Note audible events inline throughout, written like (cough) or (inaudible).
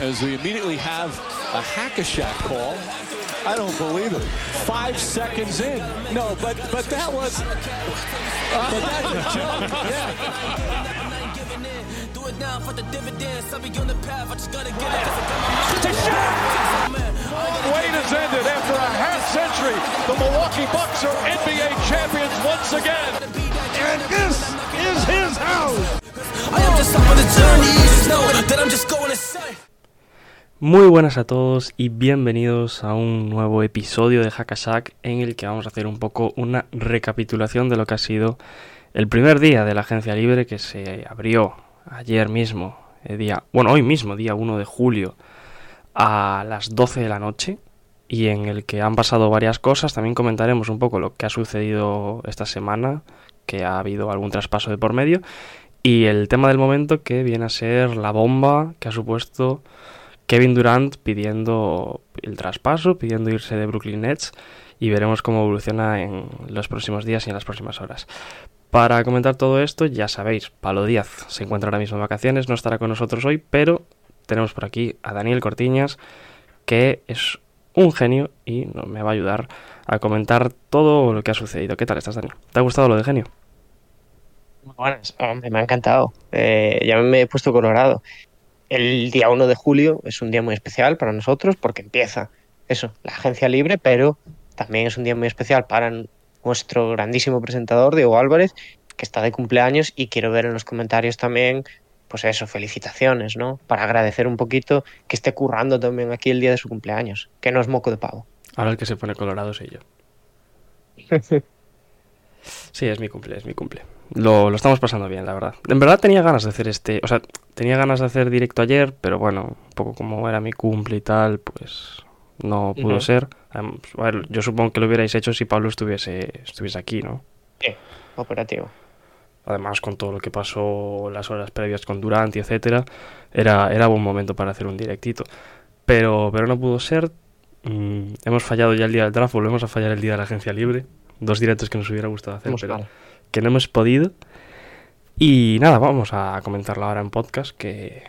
as we immediately have a hack-a-shack call. I don't believe it. Five seconds in. No, but but that was. but that's a joke. Yeah. Do it now for the dividends. I'll be on the path. I just gotta get it. 'cause I got my mind. To shot! Wait has ended after a half century. The Milwaukee Bucks are NBA champions once again. And this is his house. I am just on the journey. Just know that I'm just going to say. Muy buenas a todos y bienvenidos a un nuevo episodio de Hackashack en el que vamos a hacer un poco una recapitulación de lo que ha sido el primer día de la agencia libre que se abrió ayer mismo, el día, bueno, hoy mismo, día 1 de julio, a las 12 de la noche y en el que han pasado varias cosas. También comentaremos un poco lo que ha sucedido esta semana, que ha habido algún traspaso de por medio y el tema del momento que viene a ser la bomba que ha supuesto Kevin Durant pidiendo el traspaso, pidiendo irse de Brooklyn Nets y veremos cómo evoluciona en los próximos días y en las próximas horas. Para comentar todo esto, ya sabéis, Palo Díaz se encuentra ahora mismo en vacaciones, no estará con nosotros hoy, pero tenemos por aquí a Daniel Cortiñas, que es un genio y me va a ayudar a comentar todo lo que ha sucedido. ¿Qué tal estás, Daniel? ¿Te ha gustado lo de genio? Buenas, hombre, me ha encantado. Eh, ya me he puesto colorado. El día 1 de julio es un día muy especial para nosotros porque empieza eso, la agencia libre, pero también es un día muy especial para nuestro grandísimo presentador, Diego Álvarez, que está de cumpleaños y quiero ver en los comentarios también, pues eso, felicitaciones, ¿no? Para agradecer un poquito que esté currando también aquí el día de su cumpleaños, que no es moco de pavo. Ahora el que se pone colorado soy yo. (laughs) Sí, es mi cumple, es mi cumple. Lo, lo, estamos pasando bien, la verdad. En verdad tenía ganas de hacer este... O sea, tenía ganas de hacer directo ayer, pero bueno, un poco como era mi cumple y tal, pues no pudo uh -huh. ser. Um, ver, yo supongo que lo hubierais hecho si Pablo estuviese, estuviese aquí, ¿no? Sí, operativo. Además, con todo lo que pasó las horas previas con Durant y etcétera, era, era buen momento para hacer un directito. Pero, pero no pudo ser. Mm, hemos fallado ya el día del draft, volvemos a fallar el día de la agencia libre. Dos directos que nos hubiera gustado hacer, pero mal. que no hemos podido. Y nada, vamos a comentarlo ahora en podcast, que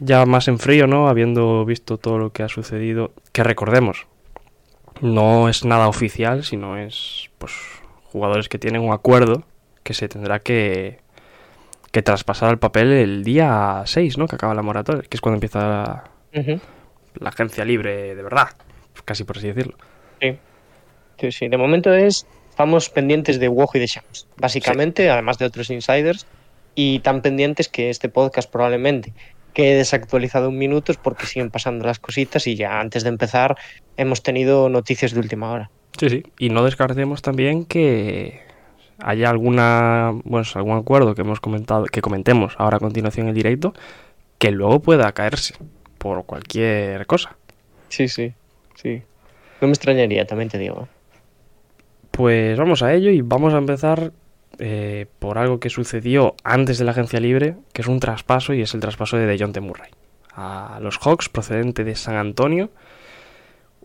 ya más en frío, ¿no? Habiendo visto todo lo que ha sucedido, que recordemos, no es nada oficial, sino es pues jugadores que tienen un acuerdo que se tendrá que, que traspasar al papel el día 6, ¿no? Que acaba la moratoria, que es cuando empieza la, Uh -huh. la agencia libre de verdad, casi por así decirlo. Sí. Sí, sí. De momento es estamos pendientes de Wojo y de Shams, básicamente, sí. además de otros insiders, y tan pendientes que este podcast probablemente quede desactualizado en minutos porque siguen pasando las cositas y ya antes de empezar hemos tenido noticias de última hora. Sí, sí, y no descartemos también que haya alguna, bueno, algún acuerdo que hemos comentado, que comentemos ahora a continuación en el directo, que luego pueda caerse por cualquier cosa. Sí, sí, sí. No me extrañaría, también te digo. Pues vamos a ello y vamos a empezar eh, por algo que sucedió antes de la agencia libre, que es un traspaso y es el traspaso de DeJounte Murray a los Hawks procedente de San Antonio.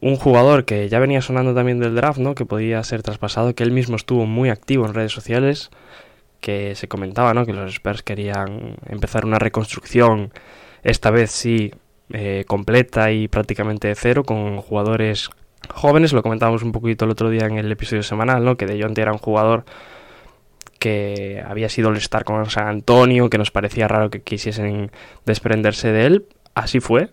Un jugador que ya venía sonando también del draft, ¿no? Que podía ser traspasado, que él mismo estuvo muy activo en redes sociales, que se comentaba, ¿no? Que los Spurs querían empezar una reconstrucción, esta vez sí, eh, completa y prácticamente de cero, con jugadores jóvenes. Lo comentábamos un poquito el otro día en el episodio semanal, ¿no? Que DeJounte era un jugador que había sido el star con San Antonio, que nos parecía raro que quisiesen desprenderse de él. Así fue,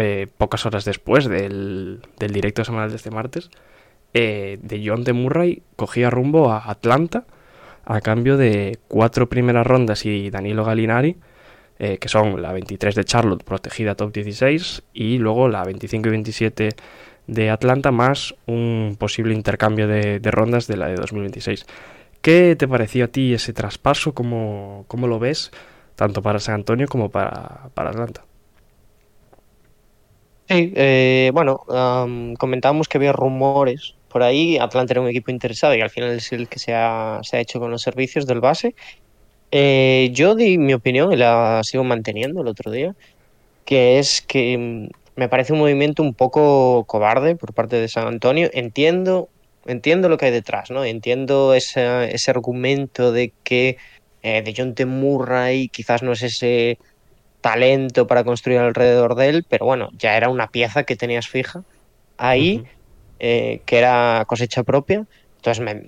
eh, pocas horas después del, del, directo semanal de este martes, eh, de John de Murray cogía rumbo a Atlanta a cambio de cuatro primeras rondas y Danilo Gallinari, eh, que son la 23 de Charlotte, protegida top 16, y luego la 25 y 27 de Atlanta, más un posible intercambio de, rondas de la de 2026. ¿Qué te pareció a ti ese traspaso? ¿Cómo, cómo lo ves? Tanto para San Antonio como para, para Atlanta. Sí, eh, bueno, comentábamos que había rumores por ahí. Atlanta era un equipo interesado y al final es el que se ha, se ha hecho con los servicios del base. Eh, yo di mi opinión y la sigo manteniendo el otro día, que es que me parece un movimiento un poco cobarde por parte de San Antonio. Entiendo, entiendo lo que hay detrás, ¿no? Entiendo ese, ese argumento de que eh, de John T. Murray quizás no es ese talento para construir alrededor de él, pero bueno, ya era una pieza que tenías fija ahí, eh, que era cosecha propia. Entonces, me,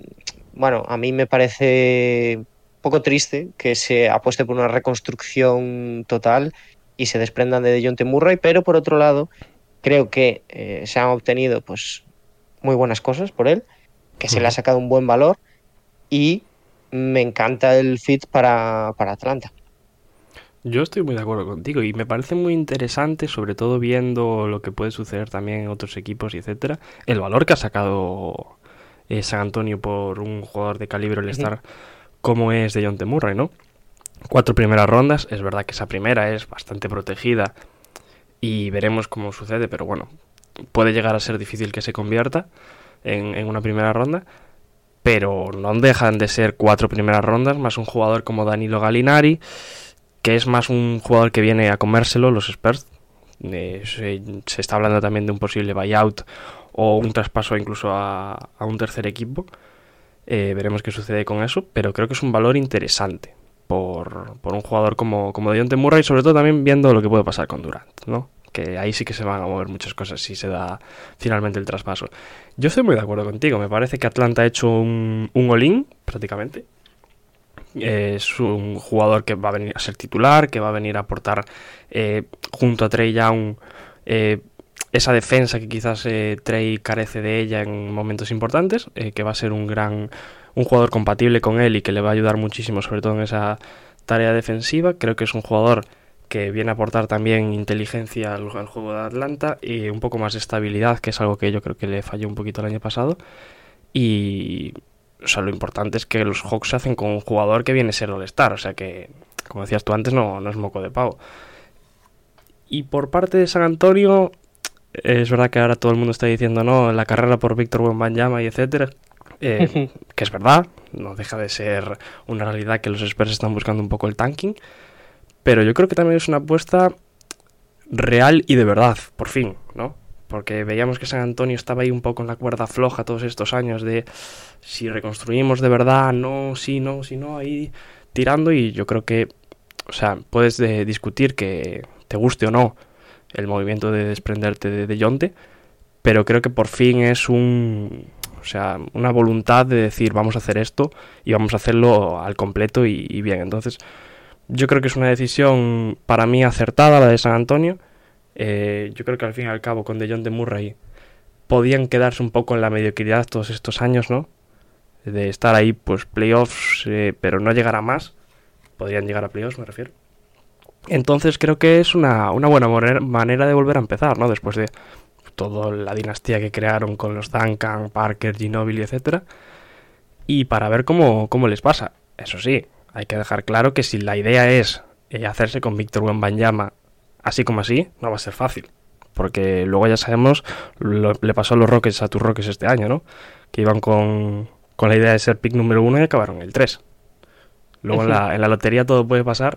bueno, a mí me parece un poco triste que se apueste por una reconstrucción total y se desprendan de John T. Murray, pero por otro lado, creo que eh, se han obtenido pues muy buenas cosas por él, que se le ha sacado un buen valor y me encanta el fit para, para Atlanta. Yo estoy muy de acuerdo contigo y me parece muy interesante, sobre todo viendo lo que puede suceder también en otros equipos y etcétera, el valor que ha sacado eh, San Antonio por un jugador de calibre el estar como es de John T. Murray, ¿no? Cuatro primeras rondas, es verdad que esa primera es bastante protegida y veremos cómo sucede, pero bueno, puede llegar a ser difícil que se convierta en, una primera ronda, pero no dejan de ser cuatro primeras rondas, más un jugador como Danilo Galinari, que es más un jugador que viene a comérselo los Spurs. Eh, se, está hablando también de un posible buyout o un traspaso incluso a, a un tercer equipo. Eh, veremos qué sucede con eso, pero creo que es un valor interesante por, un jugador como, como Deontay Murray, sobre todo también viendo lo que puede pasar con Durant, ¿no? que ahí sí que se van a mover muchas cosas si se da finalmente el traspaso. Yo estoy muy de acuerdo contigo, me parece que Atlanta ha hecho un, un all-in prácticamente. Es un jugador que va a venir a ser titular, que va a venir a aportar eh, junto a Trey Young eh, esa defensa que quizás eh, Trey carece de ella en momentos importantes, eh, que va a ser un gran un jugador compatible con él y que le va a ayudar muchísimo, sobre todo en esa tarea defensiva. Creo que es un jugador que viene a aportar también inteligencia al, al, juego de Atlanta y un poco más de estabilidad, que es algo que yo creo que le falló un poquito el año pasado. Y o sea, lo importante es que los Hawks se hacen con un jugador que viene a ser All-Star, o sea que, como decías tú antes, no, no es moco de pavo. Y por parte de San Antonio, es verdad que ahora todo el mundo está diciendo no, la carrera por Víctor Wembanyama y etcétera. Eh, (laughs) que es verdad, no deja de ser una realidad que los expertos están buscando un poco el tanking, pero yo creo que también es una apuesta real y de verdad, por fin, ¿no? Porque veíamos que San Antonio estaba ahí un poco en la cuerda floja todos estos años de si reconstruimos de verdad, no, sí, no, sí, no, ahí tirando y yo creo que, o sea, puedes de discutir que te guste o no el movimiento de desprenderte de, de Yonte, pero creo que por fin es un, sea, una voluntad de decir vamos a hacer esto y vamos a hacerlo al completo y, bien. Entonces, yo creo que es una decisión para mí acertada la de San Antonio. Eh, yo creo que al fin y al cabo con De de Murray podían quedarse un poco en la mediocridad todos estos años, ¿no? De estar ahí, pues playoffs, eh, pero no llegar a más. Podrían llegar a playoffs, me refiero. Entonces creo que es una, una buena manera de volver a empezar, ¿no? Después de toda la dinastía que crearon con los Duncan, Parker, Ginobili, etc. Y para ver cómo, cómo les pasa. Eso sí, hay que dejar claro que si la idea es eh, hacerse con Víctor Wembanyama así como así, no va a ser fácil. Porque luego ya sabemos, lo, le pasó a los Rockets a tus Rockets este año, ¿no? Que iban con, con la idea de ser pick número uno y acabaron el 3. Luego en la, en la lotería todo puede pasar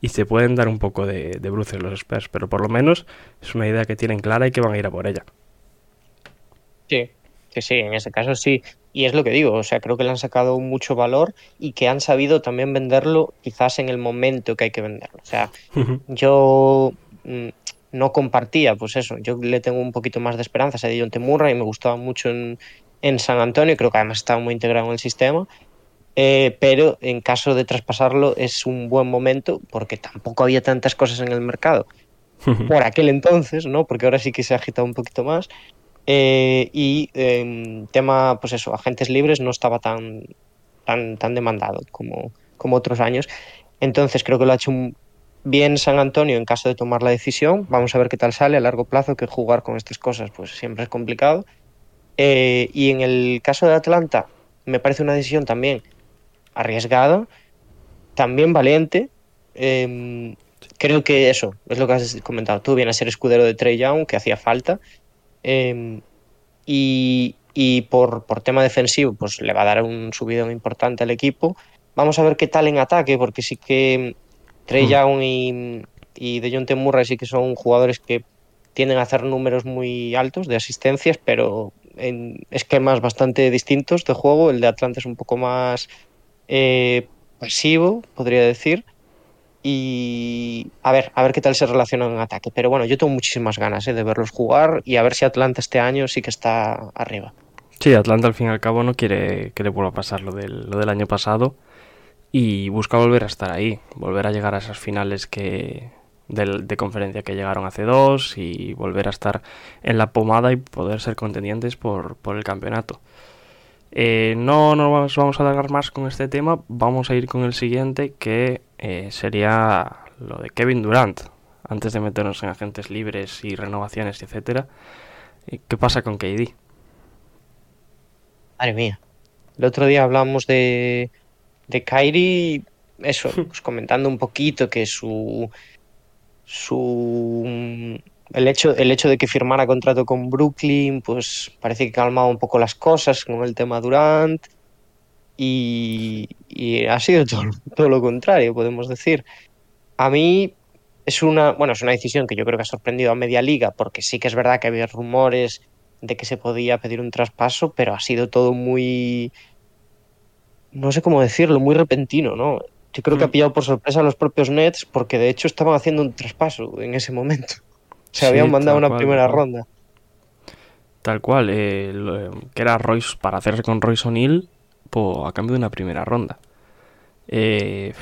y se pueden dar un poco de, de bruces los Spurs, pero por lo menos es una idea que tienen clara y que van a ir a por ella. Sí, sí, sí, en ese caso sí. Y es lo que digo, o sea, creo que le han sacado mucho valor y que han sabido también venderlo quizás en el momento que hay que venderlo. O sea, uh -huh. yo mmm, no compartía, pues eso, yo le tengo un poquito más de esperanzas a Dion Temurra y me gustaba mucho en, en San Antonio, creo que además estaba muy integrado en el sistema. Eh, pero en caso de traspasarlo es un buen momento porque tampoco había tantas cosas en el mercado (laughs) por aquel entonces, ¿no? Porque ahora sí que se ha agitado un poquito más. Eh, y eh, tema, pues eso, agentes libres no estaba tan, tan, tan demandado como, como otros años. Entonces creo que lo ha hecho bien San Antonio en caso de tomar la decisión. Vamos a ver qué tal sale a largo plazo, que jugar con estas cosas pues siempre es complicado. Eh, y en el caso de Atlanta, me parece una decisión también arriesgada, también valiente. Eh, creo que eso es lo que has comentado. Tú vienes a ser escudero de Trey Young, que hacía falta. Eh, y, y por, por, tema defensivo, pues le va a dar un subidón importante al equipo. Vamos a ver qué tal en ataque, porque sí que Trey Young y, y DeJounte Murray sí que son jugadores que tienden a hacer números muy altos de asistencias, pero en esquemas bastante distintos de juego. El de Atlanta es un poco más eh, pasivo, podría decir. y a ver, a ver qué tal se relacionan en ataque. Pero bueno, yo tengo muchísimas ganas ¿eh? de verlos jugar y a ver si Atlanta este año sí que está arriba. Sí, Atlanta al fin y al cabo no quiere que le vuelva a pasar lo del, lo del año pasado y busca volver a estar ahí, volver a llegar a esas finales que de, de conferencia que llegaron hace dos y volver a estar en la pomada y poder ser contendientes por, por el campeonato. Eh, no nos vamos a alargar más con este tema, vamos a ir con el siguiente que eh, sería lo de Kevin Durant, antes de meternos en agentes libres y renovaciones, etcétera. ¿Qué pasa con KD? Madre mía. El otro día hablamos de, de Kyrie, eso, (laughs) pues comentando un poquito que su su el hecho, el hecho de que firmara contrato con Brooklyn, pues parece que calmaba un poco las cosas con el tema Durant. Y, y ha sido todo, todo, lo contrario, podemos decir. A mí es una, bueno, es una decisión que yo creo que ha sorprendido a media liga, porque sí que es verdad que había rumores de que se podía pedir un traspaso, pero ha sido todo muy, no sé cómo decirlo, muy repentino, ¿no? Yo creo que ha pillado por sorpresa a los propios Nets, porque de hecho estaban haciendo un traspaso en ese momento. Se sí, habían mandado una cual, primera ronda. Tal cual, eh, lo, que era Royce para hacerse con Royce O'Neill a cambio de una primera ronda. Eh,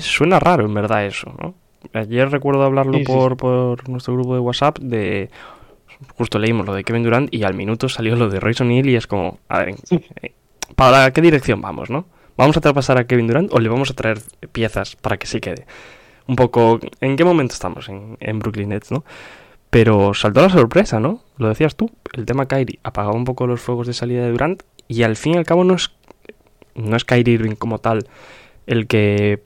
suena raro en verdad eso, ¿no? Ayer recuerdo hablarlo sí, por, sí. por nuestro grupo de WhatsApp de... Justo leímos lo de Kevin Durant y al minuto salió lo de Royce O'Neill y es como, a ver, eh, ¿para qué dirección vamos, no? ¿Vamos a traspasar a Kevin Durant o le vamos a traer piezas para que sí quede? Un poco, ¿en qué momento estamos en, en Brooklyn Nets, no? Pero saltó la sorpresa, ¿no? Lo decías tú, el tema Kyrie apagaba un poco los fuegos de salida de Durant y al fin y al cabo no es, no es Kyrie Irving como tal el que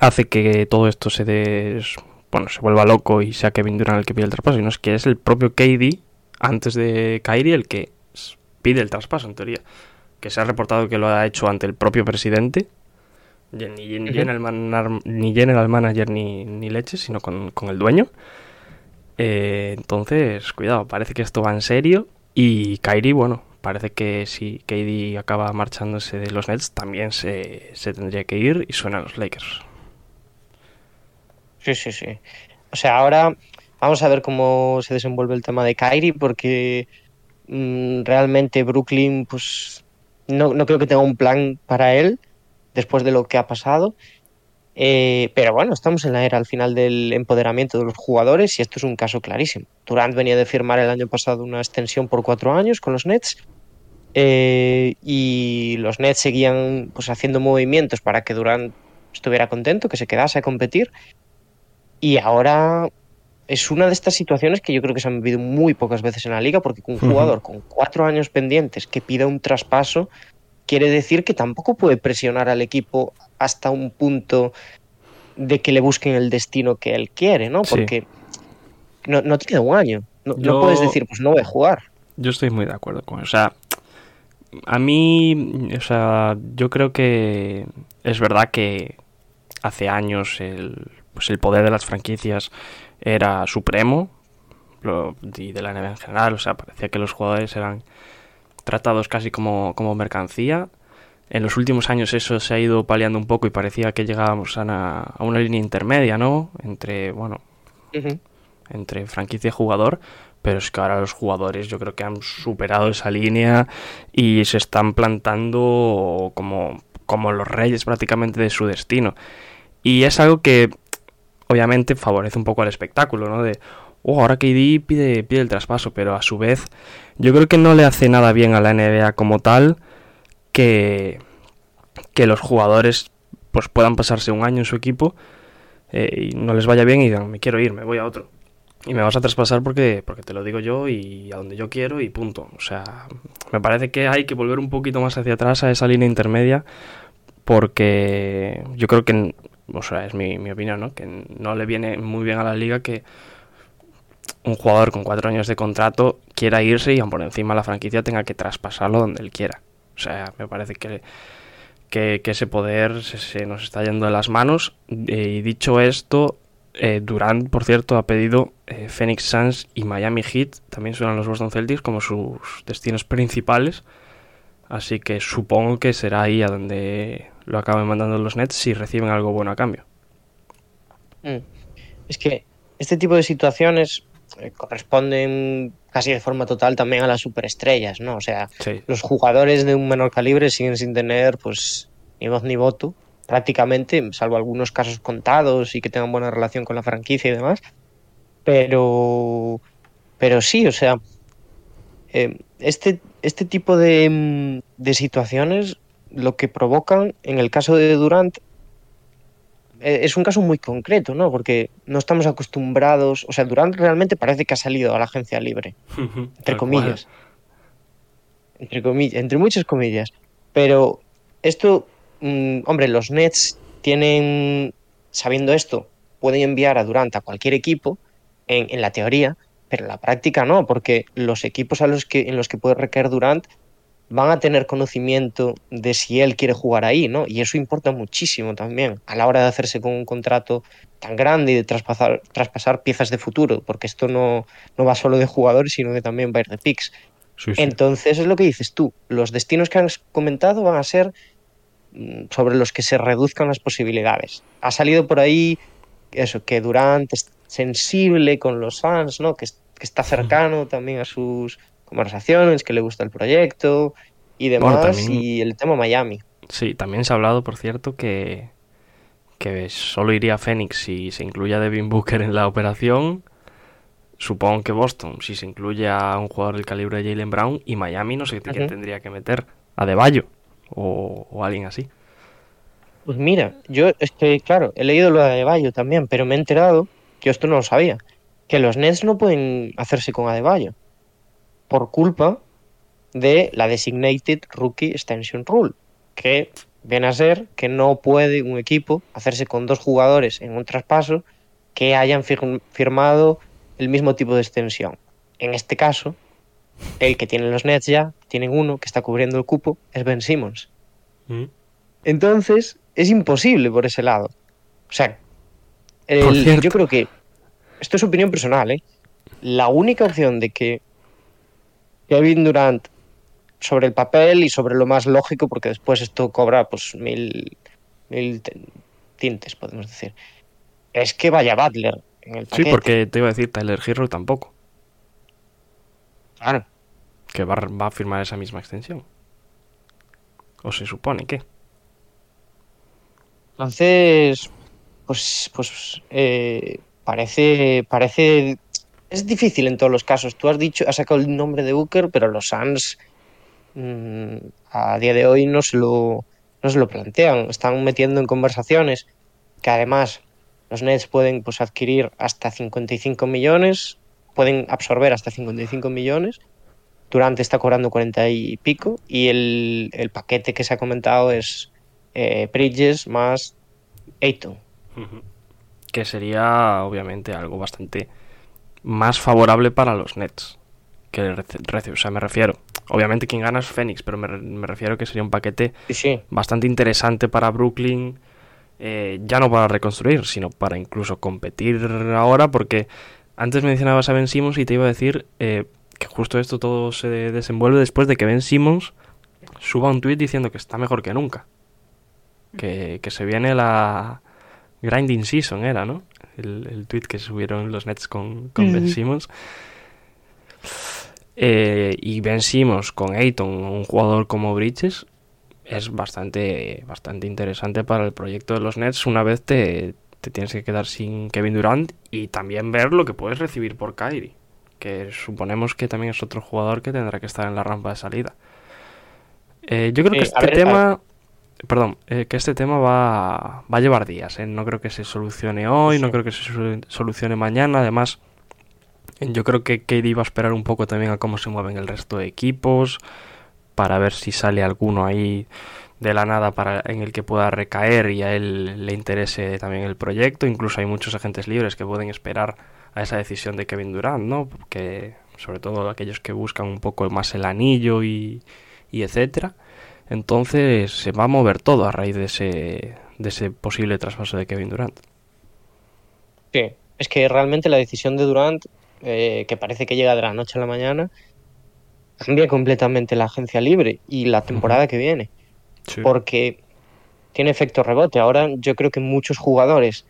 hace que todo esto se des, bueno, se vuelva loco y sea Kevin Durant el que pide el traspaso, sino es que es el propio KD antes de Kyrie el que pide el traspaso en teoría, que se ha reportado que lo ha hecho ante el propio presidente, ni, ni, uh -huh. general, ni general manager ni, ni leche, sino con, con el dueño. Eh, entonces, cuidado, parece que esto va en serio. Y Kyrie, bueno, parece que si KD acaba marchándose de los Nets, también se, tendría que ir y suenan los Lakers. Sí, sí, sí. O sea, ahora vamos a ver cómo se desenvuelve el tema de Kyrie, porque mmm, realmente Brooklyn, pues no creo que tenga un plan para él después de lo que ha pasado. Eh, pero bueno, estamos en la era al final del empoderamiento de los jugadores y esto es un caso clarísimo. Durant venía de firmar el año pasado una extensión por cuatro años con los Nets eh, y los Nets seguían pues, haciendo movimientos para que Durant estuviera contento, que se quedase a competir y ahora es una de estas situaciones que yo creo que se han vivido muy pocas veces en la liga porque un jugador con cuatro años pendientes que pida un traspaso quiere decir que tampoco puede presionar al equipo hasta un punto de que le busquen el destino que él quiere, ¿no? Porque sí. no, no, te queda un año. No, yo, no, puedes decir, pues no voy a jugar. Yo estoy muy de acuerdo con eso. O sea, a mí, o sea, yo creo que es verdad que hace años el, pues el poder de las franquicias era supremo lo, y de la NBA en general. O sea, parecía que los jugadores eran tratados casi como, como mercancía. En los últimos años eso se ha ido paliando un poco y parecía que llegábamos a una, a una línea intermedia, ¿no? Entre, bueno, uh -huh. entre franquicia y jugador, pero es que ahora los jugadores yo creo que han superado esa línea y se están plantando como, como los reyes prácticamente de su destino. Y es algo que obviamente favorece un poco al espectáculo, ¿no? De, oh, ahora KD pide, pide el traspaso, pero a su vez yo creo que no le hace nada bien a la NBA como tal que, que los jugadores pues puedan pasarse un año en su equipo eh, y no les vaya bien y digan, me quiero ir, me voy a otro. Y me vas a traspasar porque, porque te lo digo yo y a donde yo quiero y punto. O sea, me parece que hay que volver un poquito más hacia atrás a esa línea intermedia porque yo creo que, o sea, es mi, mi opinión, ¿no? Que no le viene muy bien a la liga que un jugador con cuatro años de contrato quiera irse y aún por encima la franquicia tenga que traspasarlo donde él quiera. O sea, me parece que, que, ese poder se, se, nos está yendo de las manos. Eh, y dicho esto, eh, Durant, por cierto, ha pedido eh, Phoenix Suns y Miami Heat, también suenan los Boston Celtics, como sus destinos principales. Así que supongo que será ahí a donde lo acaben mandando los Nets si reciben algo bueno a cambio. Mm. Es que este tipo de situaciones eh, corresponden casi de forma total también a las superestrellas, ¿no? O sea, Sí. los jugadores de un menor calibre siguen sin tener, pues, ni voz ni voto, prácticamente, salvo algunos casos contados y que tengan buena relación con la franquicia y demás. Pero, pero sí, o sea, eh, este, este tipo de, mm, de situaciones lo que provocan, en el caso de Durant, es un caso muy concreto, ¿no? Porque no estamos acostumbrados, o sea, Durant realmente parece que ha salido a la agencia libre (laughs) entre comillas. Entre comillas, entre muchas comillas. Pero esto, mm, hombre, los Nets tienen, sabiendo esto, pueden enviar a Durant a cualquier equipo, en, en la teoría, pero en la práctica no, porque los equipos a los que, en los que puede recaer Durant van a tener conocimiento de si él quiere jugar ahí, ¿no? Y eso importa muchísimo también a la hora de hacerse con un contrato tan grande y de traspasar, traspasar piezas de futuro, porque esto no, no va solo de jugadores, sino que también va a ir de picks. Sí, sí. Entonces es lo que dices tú, los destinos que has comentado van a ser mm, sobre los que se reduzcan las posibilidades. Ha salido por ahí eso, que Durant es sensible con los fans, ¿no? Que, que está cercano también a sus conversaciones, que le gusta el proyecto y demás, también- y el tema Miami. Sí, también se ha hablado, por cierto, que, que solo iría a Phoenix si se incluye a Devin Booker en la operación. Supongo que Boston, si se incluye a un jugador del calibre de Jalen Brown. Y Miami, no sé quién Ujú. tendría que meter. A o, o alguien así. Pues mira, yo es que, claro, he leído lo de Adebayo también, pero me he enterado, yo esto no lo sabía, que los Nets no pueden hacerse con Adebayo por culpa de la Designated Rookie Extension Rule, que viene a ser que no puede un equipo hacerse con dos jugadores en un traspaso que hayan fir- firmado el mismo tipo de extensión. En este caso, el que tienen los Nets ya, tienen uno que está cubriendo el cupo, es Ben Simmons. Entonces, es imposible por ese lado. O sea, el- yo creo que, esto es opinión personal, ¿eh? La única opción de que Kevin Durant, sobre el papel y sobre lo más lógico, porque después esto cobra pues mil, mil te- tintes, podemos decir, es que vaya Butler en el Sí, paquete. porque te iba a decir Tyler Hero tampoco. Claro. Que va, a- va a firmar esa misma extensión. O se supone que. Entonces, pues, pues eh, parece, parece, es difícil en todos los casos. Tú has dicho, has sacado el nombre de Booker, pero los Suns mm, a día de hoy no se lo, no se lo plantean. Están metiendo en conversaciones que además los Nets pueden pues adquirir hasta 55 millones, pueden absorber hasta 55 millones. Durante está cobrando 40 y pico y el, el paquete que se ha comentado es eh, Bridges más Ayton. Que sería, obviamente, algo bastante más favorable para los Nets. Que rece- o sea, me refiero. Obviamente quien gana es Phoenix, pero me, me refiero que sería un paquete Sí, sí. bastante interesante para Brooklyn. eh, ya no para reconstruir, sino para incluso competir ahora, porque antes mencionabas a Ben Simmons y te iba a decir eh, que justo esto todo se desenvuelve después de que Ben Simmons suba un tweet diciendo que está mejor que nunca. Que, que se viene la grinding season, era, ¿no? El, el tweet que subieron los Nets con, con Ben Ujú. Simmons. Eh, y Ben Simmons con Ayton, un jugador como Bridges, es bastante, bastante interesante para el proyecto de los Nets una vez te, te tienes que quedar sin Kevin Durant y también ver lo que puedes recibir por Kyrie, que suponemos que también es otro jugador que tendrá que estar en la rampa de salida. Eh, yo creo que Eh, este ver, tema, perdón, eh, que este tema va, va a llevar días, ¿eh? no creo que se solucione hoy, no creo que se solu- solucione mañana, además yo creo que KD va a esperar un poco también a cómo se mueven el resto de equipos para ver si sale alguno ahí de la nada para en el que pueda recaer y a él le interese también el proyecto. Incluso hay muchos agentes libres que pueden esperar a esa decisión de Kevin Durant, ¿no? Porque sobre todo aquellos que buscan un poco más el anillo y, y etcétera. Entonces se va a mover todo a raíz de ese de ese posible traspaso de Kevin Durant. Sí. Es que realmente la decisión de Durant, eh, que parece que llega de la noche a la mañana, cambia completamente la agencia libre y la temporada que viene. porque tiene efecto rebote. Ahora yo creo que muchos jugadores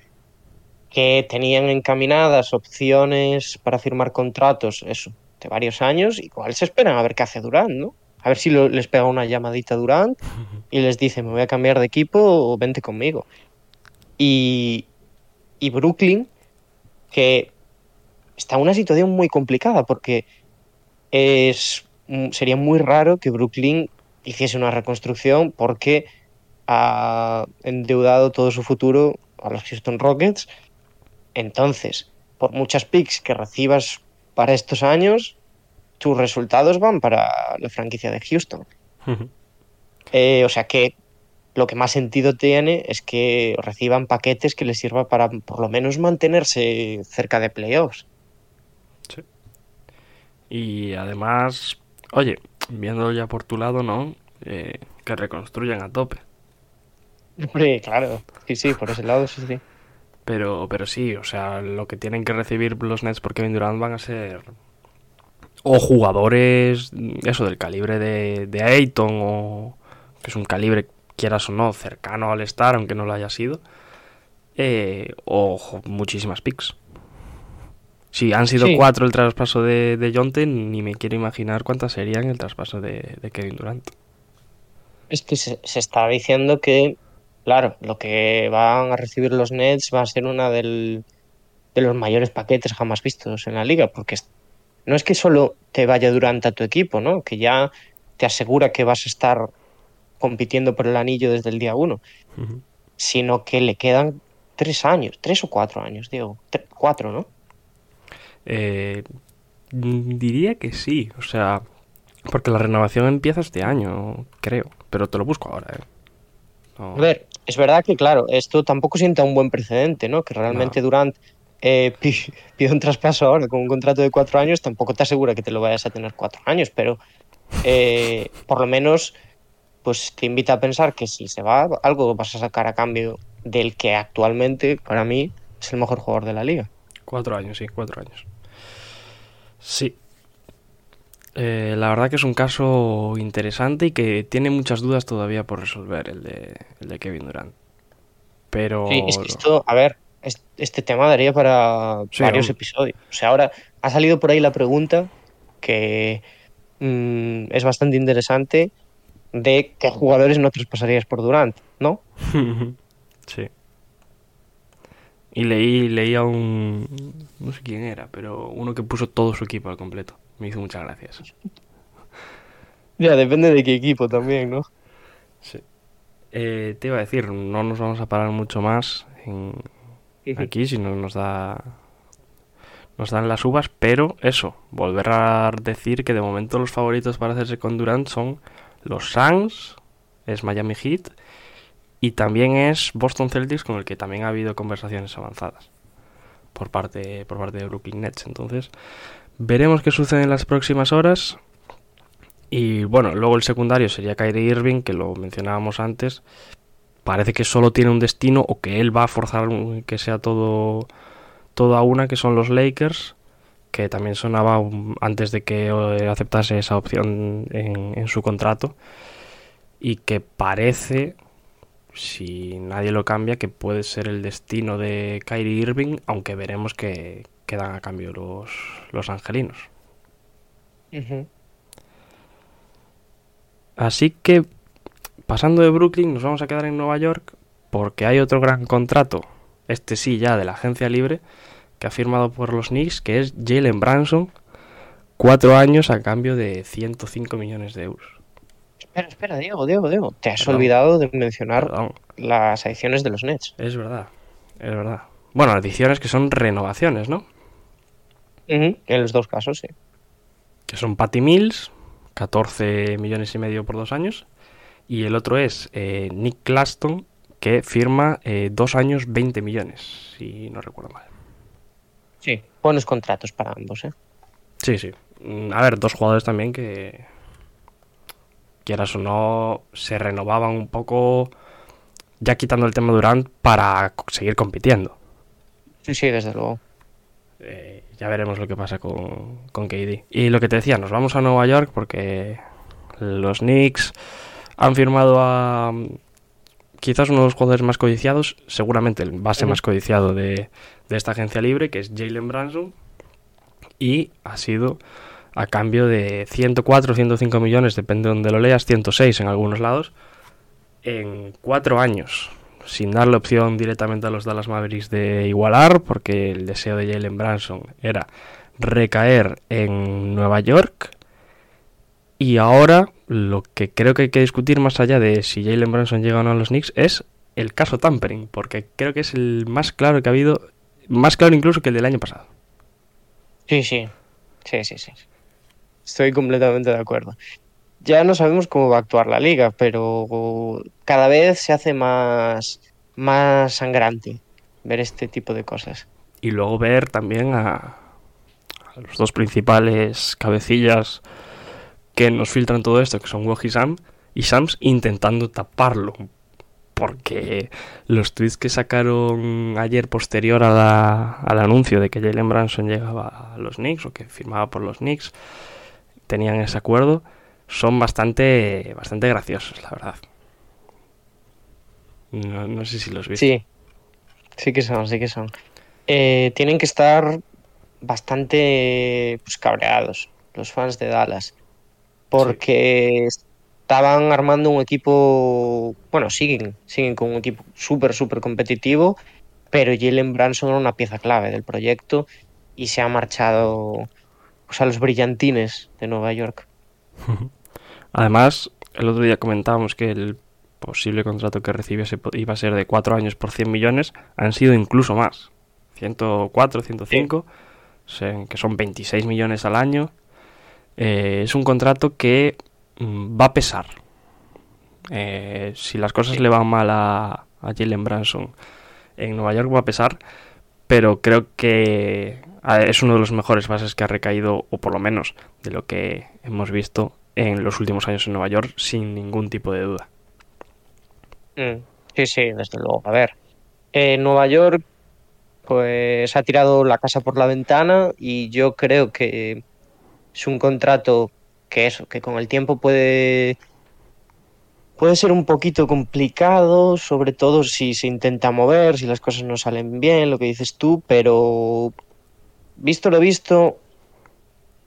que tenían encaminadas opciones para firmar contratos, eso, de varios años, igual se esperan a ver qué hace Durant, ¿no? A ver si lo- les pega una llamadita Durant (laughs) y les dice, me voy a cambiar de equipo o vente conmigo. Y, y Brooklyn, que está en una situación muy complicada porque es, mm, sería muy raro que Brooklyn hiciese una reconstrucción porque ha endeudado todo su futuro a los Houston Rockets. Entonces, por muchas picks que recibas para estos años, tus resultados van para la franquicia de Houston. Eh, o sea que lo que más sentido tiene es que reciban paquetes que les sirva para por lo menos mantenerse cerca de playoffs. Y además, oye, viéndolo ya por tu lado, ¿no? Eh, que reconstruyan a tope. Hombre, claro, sí, sí, por ese lado sí, sí. Pero, pero sí, o sea, lo que tienen que recibir los Nets por Kevin Durant van a ser o jugadores, eso, del calibre de, de Ayton, o que es un calibre, quieras o no, cercano al Star, aunque no lo haya sido, eh, o muchísimas picks. Si han sido Sí. cuatro el traspaso de, de Jonte, ni me quiero imaginar cuántas serían el traspaso de, de Kevin Durant. Es que se, se está diciendo que, claro, lo que van a recibir los Nets va a ser una del, de los mayores paquetes jamás vistos en la liga, porque es- no es que solo te vaya durante a tu equipo, ¿no? Que ya te asegura que vas a estar compitiendo por el anillo desde el día uno, sino que le quedan tres años, tres o cuatro años, digo, Tre- cuatro, ¿no? Eh, diría que sí, o sea, porque la renovación empieza este año, creo, pero te lo busco ahora, ¿eh? No- A ver, es verdad que, claro, esto tampoco sienta un buen precedente, ¿no? Que realmente No. Durant eh, pi- pide un traspaso ahora con un contrato de cuatro años, tampoco te asegura que te lo vayas a tener cuatro años, pero eh, por lo menos pues te invita a pensar que si se va, algo vas a sacar a cambio del que actualmente, para mí, es el mejor jugador de la liga. Cuatro años, sí, cuatro años. Sí. Eh, la verdad que es un caso interesante y que tiene muchas dudas todavía por resolver el de, el de Kevin Durant. Pero... Sí, es que esto, a ver, este tema daría para Sí, varios hombre. episodios. O sea, ahora ha salido por ahí la pregunta que mm, es bastante interesante de qué jugadores no traspasarías por Durant, ¿no? (laughs) sí. Y leí, leí a un... No sé quién era, pero uno que puso todo su equipo al completo. Me hizo muchas gracias. (laughs) Ya, depende de qué equipo también, ¿no? Sí. Eh, te iba a decir, no nos vamos a parar mucho más en, aquí si no nos da nos dan las uvas, pero eso, volver a decir que de momento los favoritos para hacerse con Durant son los Suns, es Miami Heat y también es Boston Celtics con el que también ha habido conversaciones avanzadas por parte por parte de Brooklyn Nets, entonces veremos qué sucede en las próximas horas. Y bueno, luego el secundario sería Kyrie Irving, que lo mencionábamos antes. Parece que solo tiene un destino o que él va a forzar que sea todo, todo a una, que son los Lakers, que también sonaba antes de que eh, aceptase esa opción en, en su contrato. Y que parece, si nadie lo cambia, que puede ser el destino de Kyrie Irving, aunque veremos que quedan a cambio los, los angelinos. Así que, pasando de Brooklyn, nos vamos a quedar en Nueva York porque hay otro gran contrato, este sí ya de la agencia libre, que ha firmado por los Knicks, que es Jalen Branson, cuatro años a cambio de 105 millones de euros. Espera, espera, Diego, Diego, Diego. Te has Perdón. olvidado de mencionar Perdón, las adiciones de los Nets. es verdad, es verdad. Bueno, adiciones que son renovaciones, ¿no? En los dos casos, sí. Que son Patty Mills, 14 millones y medio por dos años, y el otro es eh, Nick Claston, que firma eh, dos años 20 millones, si no recuerdo mal. Sí. Buenos contratos para ambos, ¿eh? Sí, sí. Mm, A ver, dos jugadores también que, quieras o no, se renovaban un poco, ya quitando el tema Durant, para seguir compitiendo. Sí, sí, desde luego. Eh, ya veremos lo que pasa con, con KD. Y lo que te decía, nos vamos a Nueva York porque los Knicks han firmado a... quizás uno de los jugadores más codiciados, seguramente el base más codiciado de, de esta agencia libre, que es Jalen Branson, y ha sido a cambio de 104 105 millones, depende de donde lo leas, 106 en algunos lados, en cuatro años, sin darle opción directamente a los Dallas Mavericks de igualar, porque el deseo de Jalen Branson era recaer en Nueva York. Y ahora lo que creo que hay que discutir más allá de si Jalen Branson llega o no a los Knicks es el caso tampering, porque creo que es el más claro que ha habido, más claro incluso que el del año pasado. Sí, sí, sí, sí, sí. Estoy completamente de acuerdo. Ya no sabemos cómo va a actuar la liga, pero cada vez se hace más, más sangrante ver este tipo de cosas. Y luego ver también a, a los dos principales cabecillas que nos filtran todo esto, que son Woj y Sam, y Sams intentando taparlo. Porque los tweets que sacaron ayer posterior a la- al anuncio de que Jalen Branson llegaba a los Knicks o que firmaba por los Knicks, tenían ese acuerdo, son bastante, bastante graciosos, la verdad. No, no sé si los viste. Sí, sí que son, sí que son. Eh, tienen que estar bastante pues, cabreados los fans de Dallas, porque estaban armando un equipo, bueno, siguen, siguen con un equipo súper, súper competitivo, pero Jalen Branson era una pieza clave del proyecto y se ha marchado pues, a los brillantines de Nueva York. (laughs) Además, el otro día comentábamos que el posible contrato que recibiese iba a ser de 4 años por 100 millones, han sido incluso más. 104, 105, o sea, que son 26 millones al año. Eh, es un contrato que mm, va a pesar. Eh, si las cosas le van mal a, a Jalen Branson en Nueva York va a pesar, pero creo que es uno de los mejores bases que ha recaído, o por lo menos de lo que hemos visto en los últimos años en Nueva York, sin ningún tipo de duda. Mm, Sí, sí, desde luego. A ver, eh, Nueva York pues ha tirado la casa por la ventana y yo creo que es un contrato que eso, que con el tiempo puede puede ser un poquito complicado, sobre todo si se intenta mover, si las cosas no salen bien, lo que dices tú, pero visto lo visto,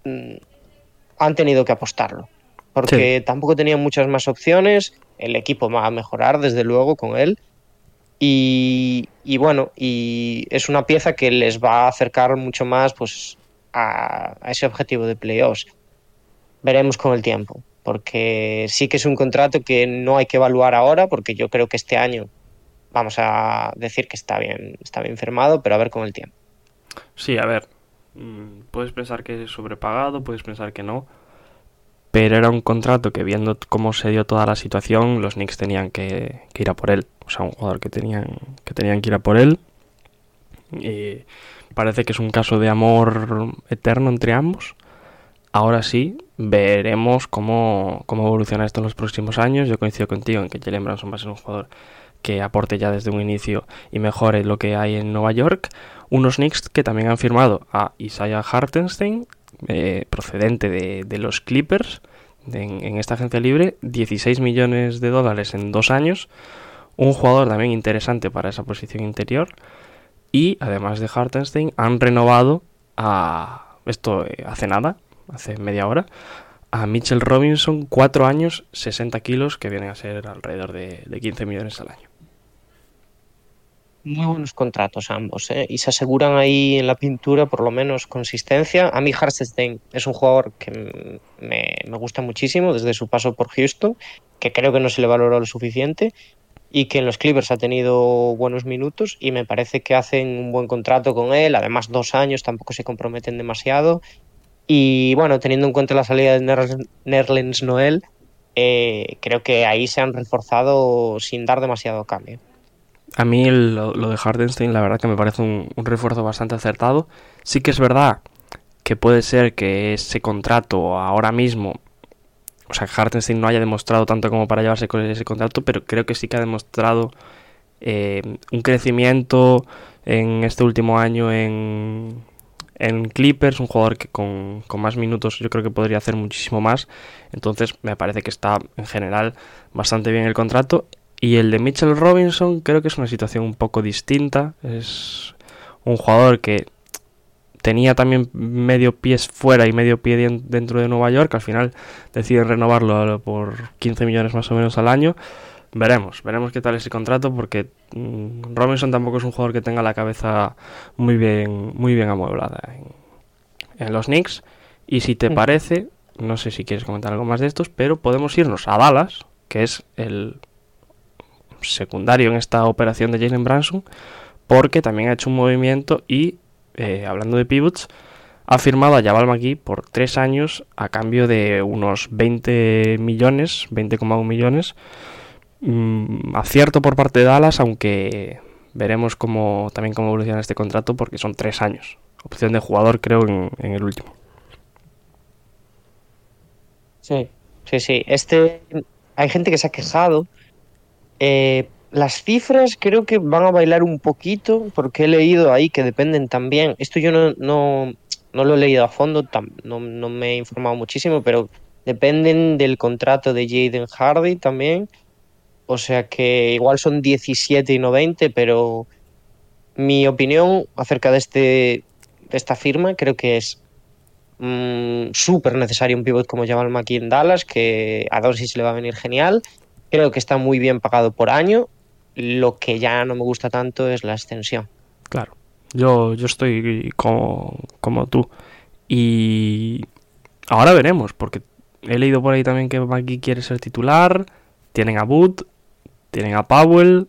mm, han tenido que apostarlo, porque tampoco tenían muchas más opciones, el equipo va a mejorar desde luego con él. Y, y bueno, y es una pieza que les va a acercar mucho más pues, a, ese objetivo de playoffs. Veremos con el tiempo, porque sí que es un contrato que no hay que evaluar ahora, porque yo creo que este año vamos a decir que está bien, está bien firmado, pero a ver con el tiempo. Sí, a ver, mm, puedes pensar que es sobrepagado, puedes pensar que no, pero era un contrato que viendo cómo se dio toda la situación, los Knicks tenían que, que ir a por él. O sea, un jugador que tenían que, tenían que ir a por él. Y parece que es un caso de amor eterno entre ambos. Ahora sí, veremos cómo, cómo evoluciona esto en los próximos años. Yo coincido contigo en que Jalen Branson va a ser un jugador que aporte ya desde un inicio y mejore lo que hay en Nueva York. Unos Knicks que también han firmado a Isaiah Hartenstein, eh, procedente de, los Clippers, en, esta agencia libre, 16 millones de dólares en dos años. Un jugador también interesante para esa posición interior. Y además de Hartenstein, han renovado a. Esto eh, hace nada, hace media hora, a Mitchell Robinson, 4 años, 60 kilos, que vienen a ser alrededor de, de 15 millones al año. Muy buenos contratos ambos, ¿eh? y se aseguran ahí en la pintura por lo menos consistencia. A mí Hartenstein es un jugador que me, me, gusta muchísimo desde su paso por Houston, que creo que no se le valoró lo suficiente y que en los Clippers ha tenido buenos minutos y me parece que hacen un buen contrato con él, además dos años tampoco se comprometen demasiado y bueno, teniendo en cuenta la salida de Nerlens Noel, eh, creo que ahí se han reforzado sin dar demasiado cambio. A mí lo, de Hardenstein la verdad que me parece un, refuerzo bastante acertado. Sí que es verdad que puede ser que ese contrato ahora mismo, o sea, que Hardenstein no haya demostrado tanto como para llevarse con ese contrato, pero creo que sí que ha demostrado eh, un crecimiento en este último año en, en Clippers, un jugador que con, con, más minutos yo creo que podría hacer muchísimo más. Entonces me parece que está en general bastante bien el contrato Y el de Mitchell Robinson creo que es una situación un poco distinta. Es un jugador que tenía también medio pies fuera y medio pie dentro de Nueva York. Al final deciden renovarlo por 15 millones más o menos al año. Veremos, veremos qué tal ese contrato porque mm, Robinson tampoco es un jugador que tenga la cabeza muy bien, muy bien amueblada en, en los Knicks. Y si te mm. parece, no sé si quieres comentar algo más de estos, pero podemos irnos a Dallas, que es el secundario en esta operación de Jalen Branson, porque también ha hecho un movimiento y, eh, hablando de pivots, ha firmado a Jabal McGee por tres años a cambio de unos 20 millones, 20,1 millones. Mm, acierto por parte de Dallas, aunque veremos cómo, también cómo evoluciona este contrato porque son tres años. Opción de jugador creo en, el último. Sí, sí, sí. Este, hay gente que se ha quejado. Eh, las cifras creo que van a bailar un poquito, porque he leído ahí que dependen también. Esto yo no, no, no lo he leído a fondo, no, no, me he informado muchísimo, pero dependen del contrato de Jaden Hardy también. O sea que igual son 17 y no 20, pero mi opinión acerca de, este, de esta firma creo que es mmm, súper necesario un pivot como Jamal McKee en Dallas, que a Doncic le va a venir genial. Creo que está muy bien pagado por año lo que ya no me gusta tanto es la extensión. Claro, yo, yo estoy como, como tú. Y ahora veremos, porque he leído por ahí también que Maggie quiere ser titular. Tienen a Wood, tienen a Powell,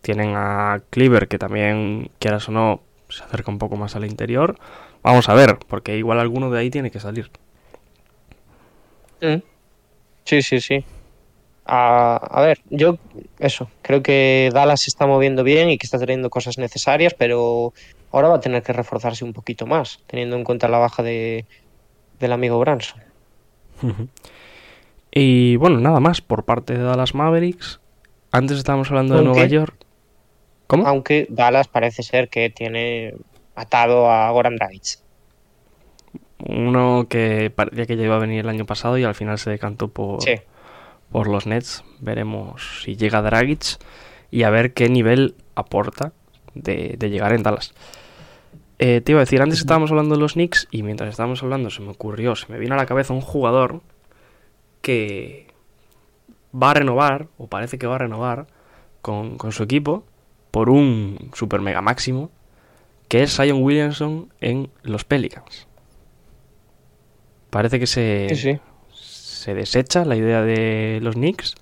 tienen a Cleaver, que también, quieras o no, se acerca un poco más al interior. Vamos a ver, porque igual alguno de ahí tiene que salir. Mm. Sí, sí, sí a, ver, yo eso, creo que Dallas se está moviendo bien y que está teniendo cosas necesarias, pero ahora va a tener que reforzarse un poquito más, teniendo en cuenta la baja de, del amigo Branson. Y bueno, nada más por parte de Dallas Mavericks. Antes estábamos hablando de Nueva York. ¿Cómo? Aunque Dallas parece ser que tiene atado a Goran Dragic. Uno que parecía que ya iba a venir el año pasado y al final se decantó por, sí por los Nets. Veremos si llega Dragic y a ver qué nivel aporta de, llegar en Dallas. Eh, te iba a decir, antes estábamos hablando de los Knicks y mientras estábamos hablando se me ocurrió, se me vino a la cabeza un jugador que va a renovar, o parece que va a renovar, con, su equipo por un super mega máximo, que es Zion Williamson en los Pelicans. Parece que se, se desecha la idea de los Knicks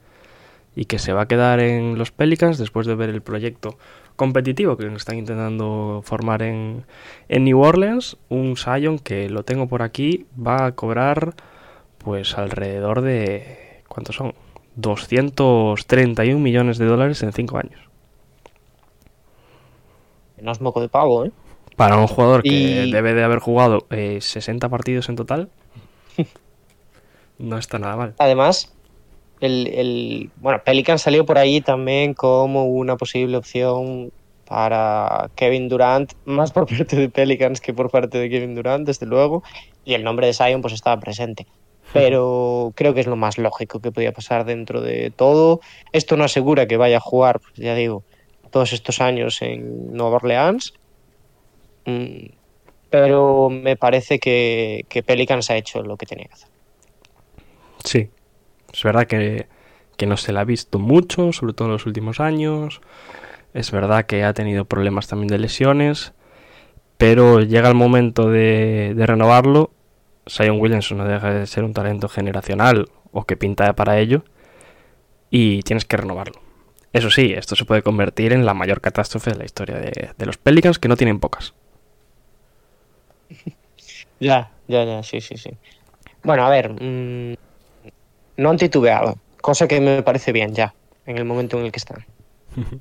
y que se va a quedar en los Pelicans después de ver el proyecto competitivo que están intentando formar en, en New Orleans. Un Sion que lo tengo por aquí va a cobrar pues alrededor de... ¿Cuántos son? 231 millones de dólares en 5 años. No es moco de pavo, ¿eh? Para un jugador que debe de haber jugado 60 eh, partidos en total. No está nada mal. Además, el, bueno, Pelican salió por ahí también como una posible opción para Kevin Durant, más por parte de Pelicans que por parte de Kevin Durant, desde luego, y el nombre de Zion pues estaba presente. (laughs) Pero creo que es lo más lógico que podía pasar dentro de todo. Esto no asegura que vaya a jugar, pues, ya digo, todos estos años en Nueva Orleans. Mm, pero me parece que, que Pelicans ha hecho lo que tenía que hacer. Sí, es verdad que, no se la ha visto mucho, sobre todo en los últimos años. Es verdad que ha tenido problemas también de lesiones, pero llega el momento de, renovarlo. Sion Williamson no deja de ser un talento generacional o que pinta para ello y tienes que renovarlo. Eso sí, esto se puede convertir en la mayor catástrofe de la historia de, de los Pelicans, que no tienen pocas. (laughs) Ya, ya, ya, sí, sí, sí. Bueno, a ver, mmm, no han titubeado, cosa que me parece bien ya, en el momento en el que están. (laughs)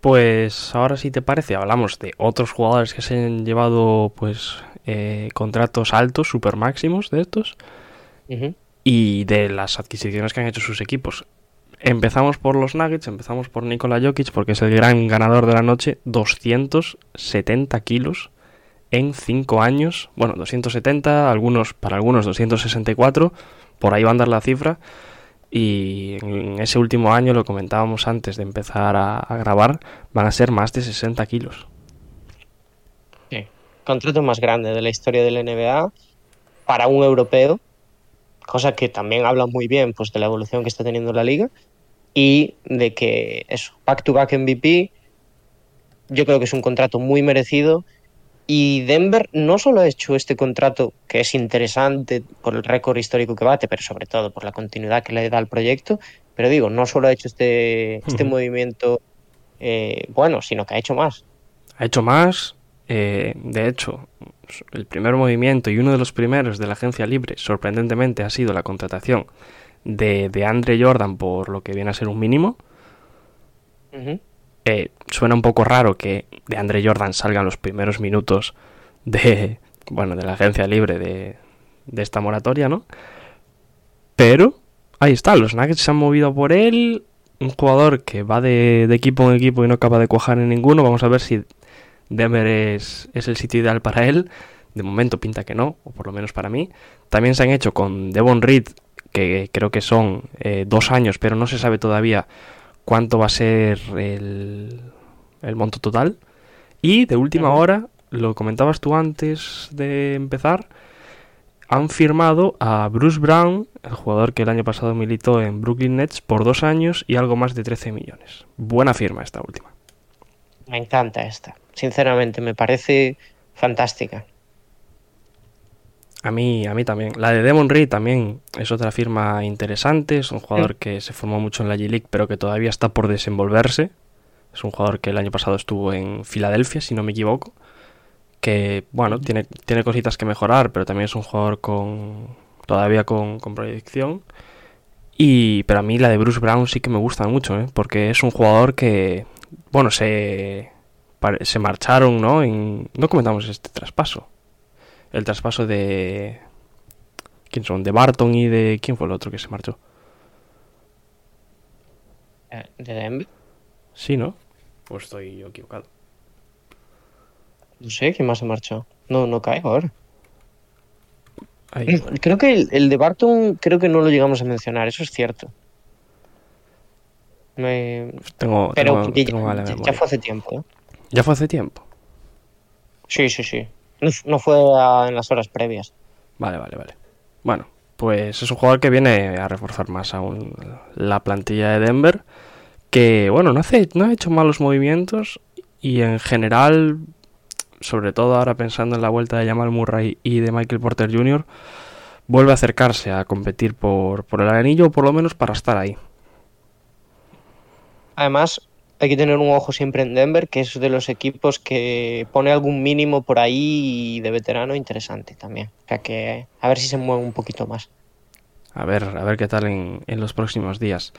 Pues ahora si te parece, hablamos de otros jugadores que se han llevado pues eh, contratos altos, super máximos de estos, y de las adquisiciones que han hecho sus equipos. Empezamos por los Nuggets, empezamos por Nikola Jokic, porque es el gran ganador de la noche, 270 kilos en 5 años, bueno, 270, algunos, para algunos 264, por ahí va a andar la cifra. y en ese último año, lo comentábamos antes de empezar a, grabar, van a ser más de 60 kilos. Sí. Contrato más grande de la historia del NBA para un europeo, cosa que también habla muy bien pues, de la evolución que está teniendo la liga y de que eso, back-to-back MVP, yo creo que es un contrato muy merecido. Y Denver no solo ha hecho este contrato, que es interesante por el récord histórico que bate, pero sobre todo por la continuidad que le da al proyecto, pero digo, no solo ha hecho este, este movimiento eh, bueno, sino que ha hecho más. Ha hecho más, eh, de hecho, el primer movimiento y uno de los primeros de la agencia libre, sorprendentemente, ha sido la contratación de, de Andre Jordan por lo que viene a ser un mínimo. Eh, suena un poco raro que de Andre Jordan salgan los primeros minutos de, bueno, de la agencia libre de, de esta moratoria, ¿no? Pero ahí está, los Nuggets se han movido por él, un jugador que va de, equipo en equipo y no acaba de cuajar en ninguno. Vamos a ver si Denver es, es el sitio ideal para él. De momento pinta que no, o por lo menos para mí. También se han hecho con Devon Reed, que creo que son eh, dos años, pero no se sabe todavía cuánto va a ser el, el monto total. Y de última hora, lo comentabas tú antes de empezar, han firmado a Bruce Brown, el jugador que el año pasado militó en Brooklyn Nets, por dos años y algo más de 13 millones. Buena firma esta última. Me encanta esta. Sinceramente, me parece fantástica. A mí, a mí también. La de Demon Reed también es otra firma interesante. Es un jugador que se formó mucho en la G-League, pero que todavía está por desenvolverse. Es un jugador que el año pasado estuvo en Filadelfia, si no me equivoco. Que, bueno, tiene, tiene cositas que mejorar, pero también es un jugador con todavía con, con proyección. Y, pero a mí la de Bruce Brown sí que me gusta mucho, ¿eh? porque es un jugador que, bueno, se, se marcharon, ¿no? En, no comentamos este traspaso. El traspaso de... ¿Quién son? De Barton y de... ¿Quién fue el otro que se marchó? Eh, ¿De Denver? Sí, ¿no? Pues estoy yo equivocado. No sé, ¿quién más se marchó? No, no caigo ahora. Ahí, (clears throat) Creo que el, el de Barton, creo que no lo llegamos a mencionar, eso es cierto. Me- tengo, Pero tengo- que tengo ya, mala ya memoria. fue hace tiempo, ¿eh? Ya fue hace tiempo. Sí, sí, sí. No, no fue a- en las horas previas. Vale, vale, vale. Bueno, pues es un jugador que viene a reforzar más aún la plantilla de Denver. Que, bueno, no, hace, no ha hecho malos movimientos. Y en general, sobre todo ahora pensando en la vuelta de Jamal Murray y de Michael Porter Jr., vuelve a acercarse a competir por, por el anillo, o por lo menos para estar ahí. Además, hay que tener un ojo siempre en Denver, que es de los equipos que pone algún mínimo por ahí de veterano interesante también. O sea que a ver si se mueve un poquito más. A ver, a ver qué tal en, en los próximos días.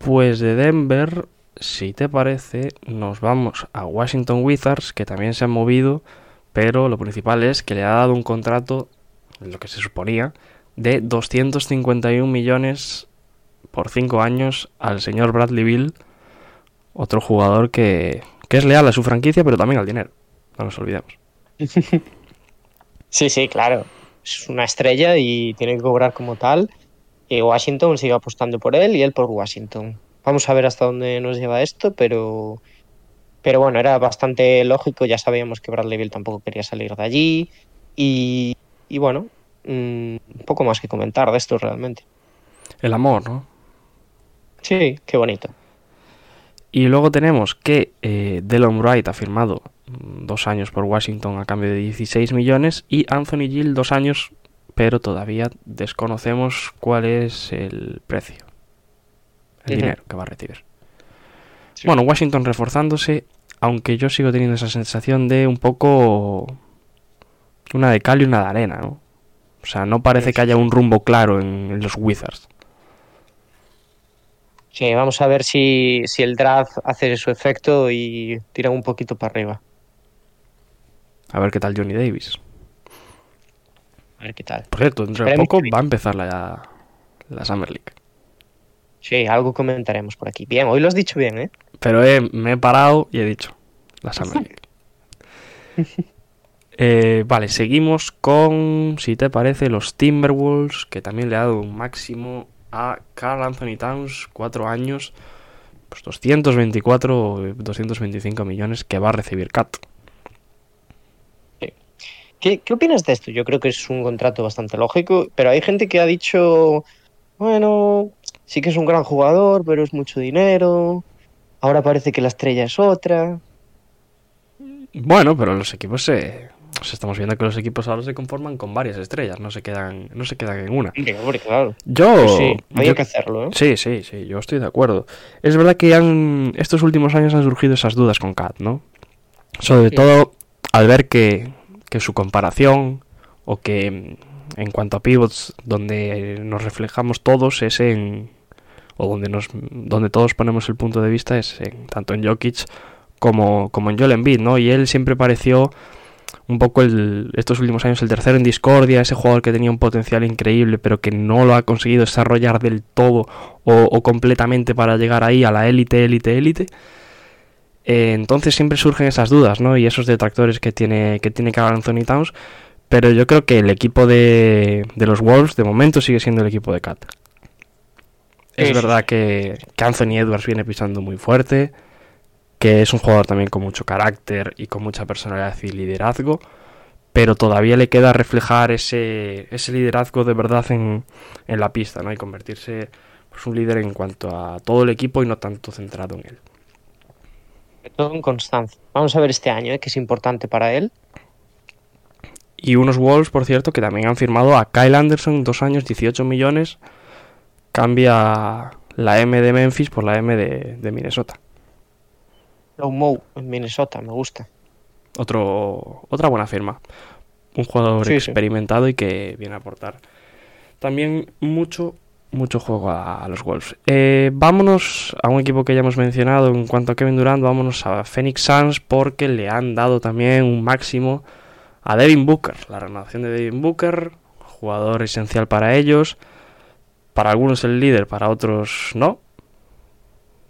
Pues de Denver, si te parece, nos vamos a Washington Wizards, que también se han movido, pero lo principal es que le ha dado un contrato, lo que se suponía, de 251 millones por 5 años al señor Bradley Bill, otro jugador que, que es leal a su franquicia, pero también al dinero. No nos olvidemos. (laughs) Sí, sí, claro. Es una estrella y tiene que cobrar como tal. Y Washington sigue apostando por él y él por Washington. Vamos a ver hasta dónde nos lleva esto, pero, pero bueno, era bastante lógico. Ya sabíamos que Bradley Bill tampoco quería salir de allí. Y, y bueno, mm, poco más que comentar de esto realmente. El amor, ¿no? Sí, qué bonito. Y luego tenemos que eh, Delon Wright ha firmado mm, dos años por Washington a cambio de 16 millones y Anthony Gill dos años, pero todavía desconocemos cuál es el precio, el dinero que va a recibir. Bueno, Washington reforzándose, aunque yo sigo teniendo esa sensación de un poco una de cal y una de arena, ¿no? O sea, no parece que haya un rumbo claro en, en los Wizards. Sí, vamos a ver si, si el draft hace su efecto y tira un poquito para arriba. A ver qué tal Johnny Davis. A ver qué tal. Por cierto, dentro de poco va a empezar la, la Summer League. Sí, algo comentaremos por aquí. Bien, hoy lo has dicho bien, ¿eh? Pero he- me he parado y he dicho la Summer (laughs) League. Eh, vale, seguimos con, si te parece, los Timberwolves, que también le ha dado un máximo a Carl Anthony Towns, cuatro años, pues 224 o 225 millones que va a recibir Cat. ¿Qué, ¿Qué opinas de esto? Yo creo que es un contrato bastante lógico, pero hay gente que ha dicho, bueno, sí que es un gran jugador, pero es mucho dinero. Ahora parece que la estrella es otra. Bueno, pero los equipos se, o sea, estamos viendo que los equipos ahora se conforman con varias estrellas, no se quedan, no se quedan en una. Hombre, hombre, claro. Yo, Pues sí, había yo- que hacerlo, ¿eh? sí, sí, sí, yo estoy de acuerdo. Es verdad que han, estos últimos años han surgido esas dudas con Cat, ¿no? Sobre Sí. todo al ver que, que su comparación o que mm, en cuanto a pivots donde nos reflejamos todos es en o donde nos donde todos ponemos el punto de vista es en, tanto en Jokic como, como en Joel Embiid, ¿no? Y él siempre pareció un poco el, estos últimos años el tercero en discordia, ese jugador que tenía un potencial increíble pero que no lo ha conseguido desarrollar del todo o, o completamente para llegar ahí a la élite, élite, élite. Eh, entonces siempre surgen esas dudas, ¿no? Y esos detractores que tiene, que tiene Karl Anthony Towns. Pero yo creo que el equipo de, de los Wolves de momento sigue siendo el equipo de Cat. Es sí, verdad que, que Anthony Edwards viene pisando muy fuerte, que es un jugador también con mucho carácter y con mucha personalidad y liderazgo, pero todavía le queda reflejar ese, ese liderazgo de verdad en, en la pista, ¿no? Y convertirse pues, un líder en cuanto a todo el equipo y no tanto centrado en él. Todo en constancia. Vamos a ver este año, ¿eh? que es importante para él. Y unos Wolves, por cierto, que también han firmado a Kyle Anderson, dos años, 18 millones. Cambia la M de Memphis por la M de, de Minnesota. Low Mo en Minnesota, me gusta. Otro, otra buena firma. Un jugador Sí, sí. experimentado y que viene a aportar también mucho, mucho juego a, los Wolves. Eh, vámonos a un equipo que ya hemos mencionado en cuanto a Kevin Durant. Vámonos a Phoenix Suns porque le han dado también un máximo a Devin Booker. La renovación de Devin Booker, jugador esencial para ellos. Para algunos el líder, para otros no.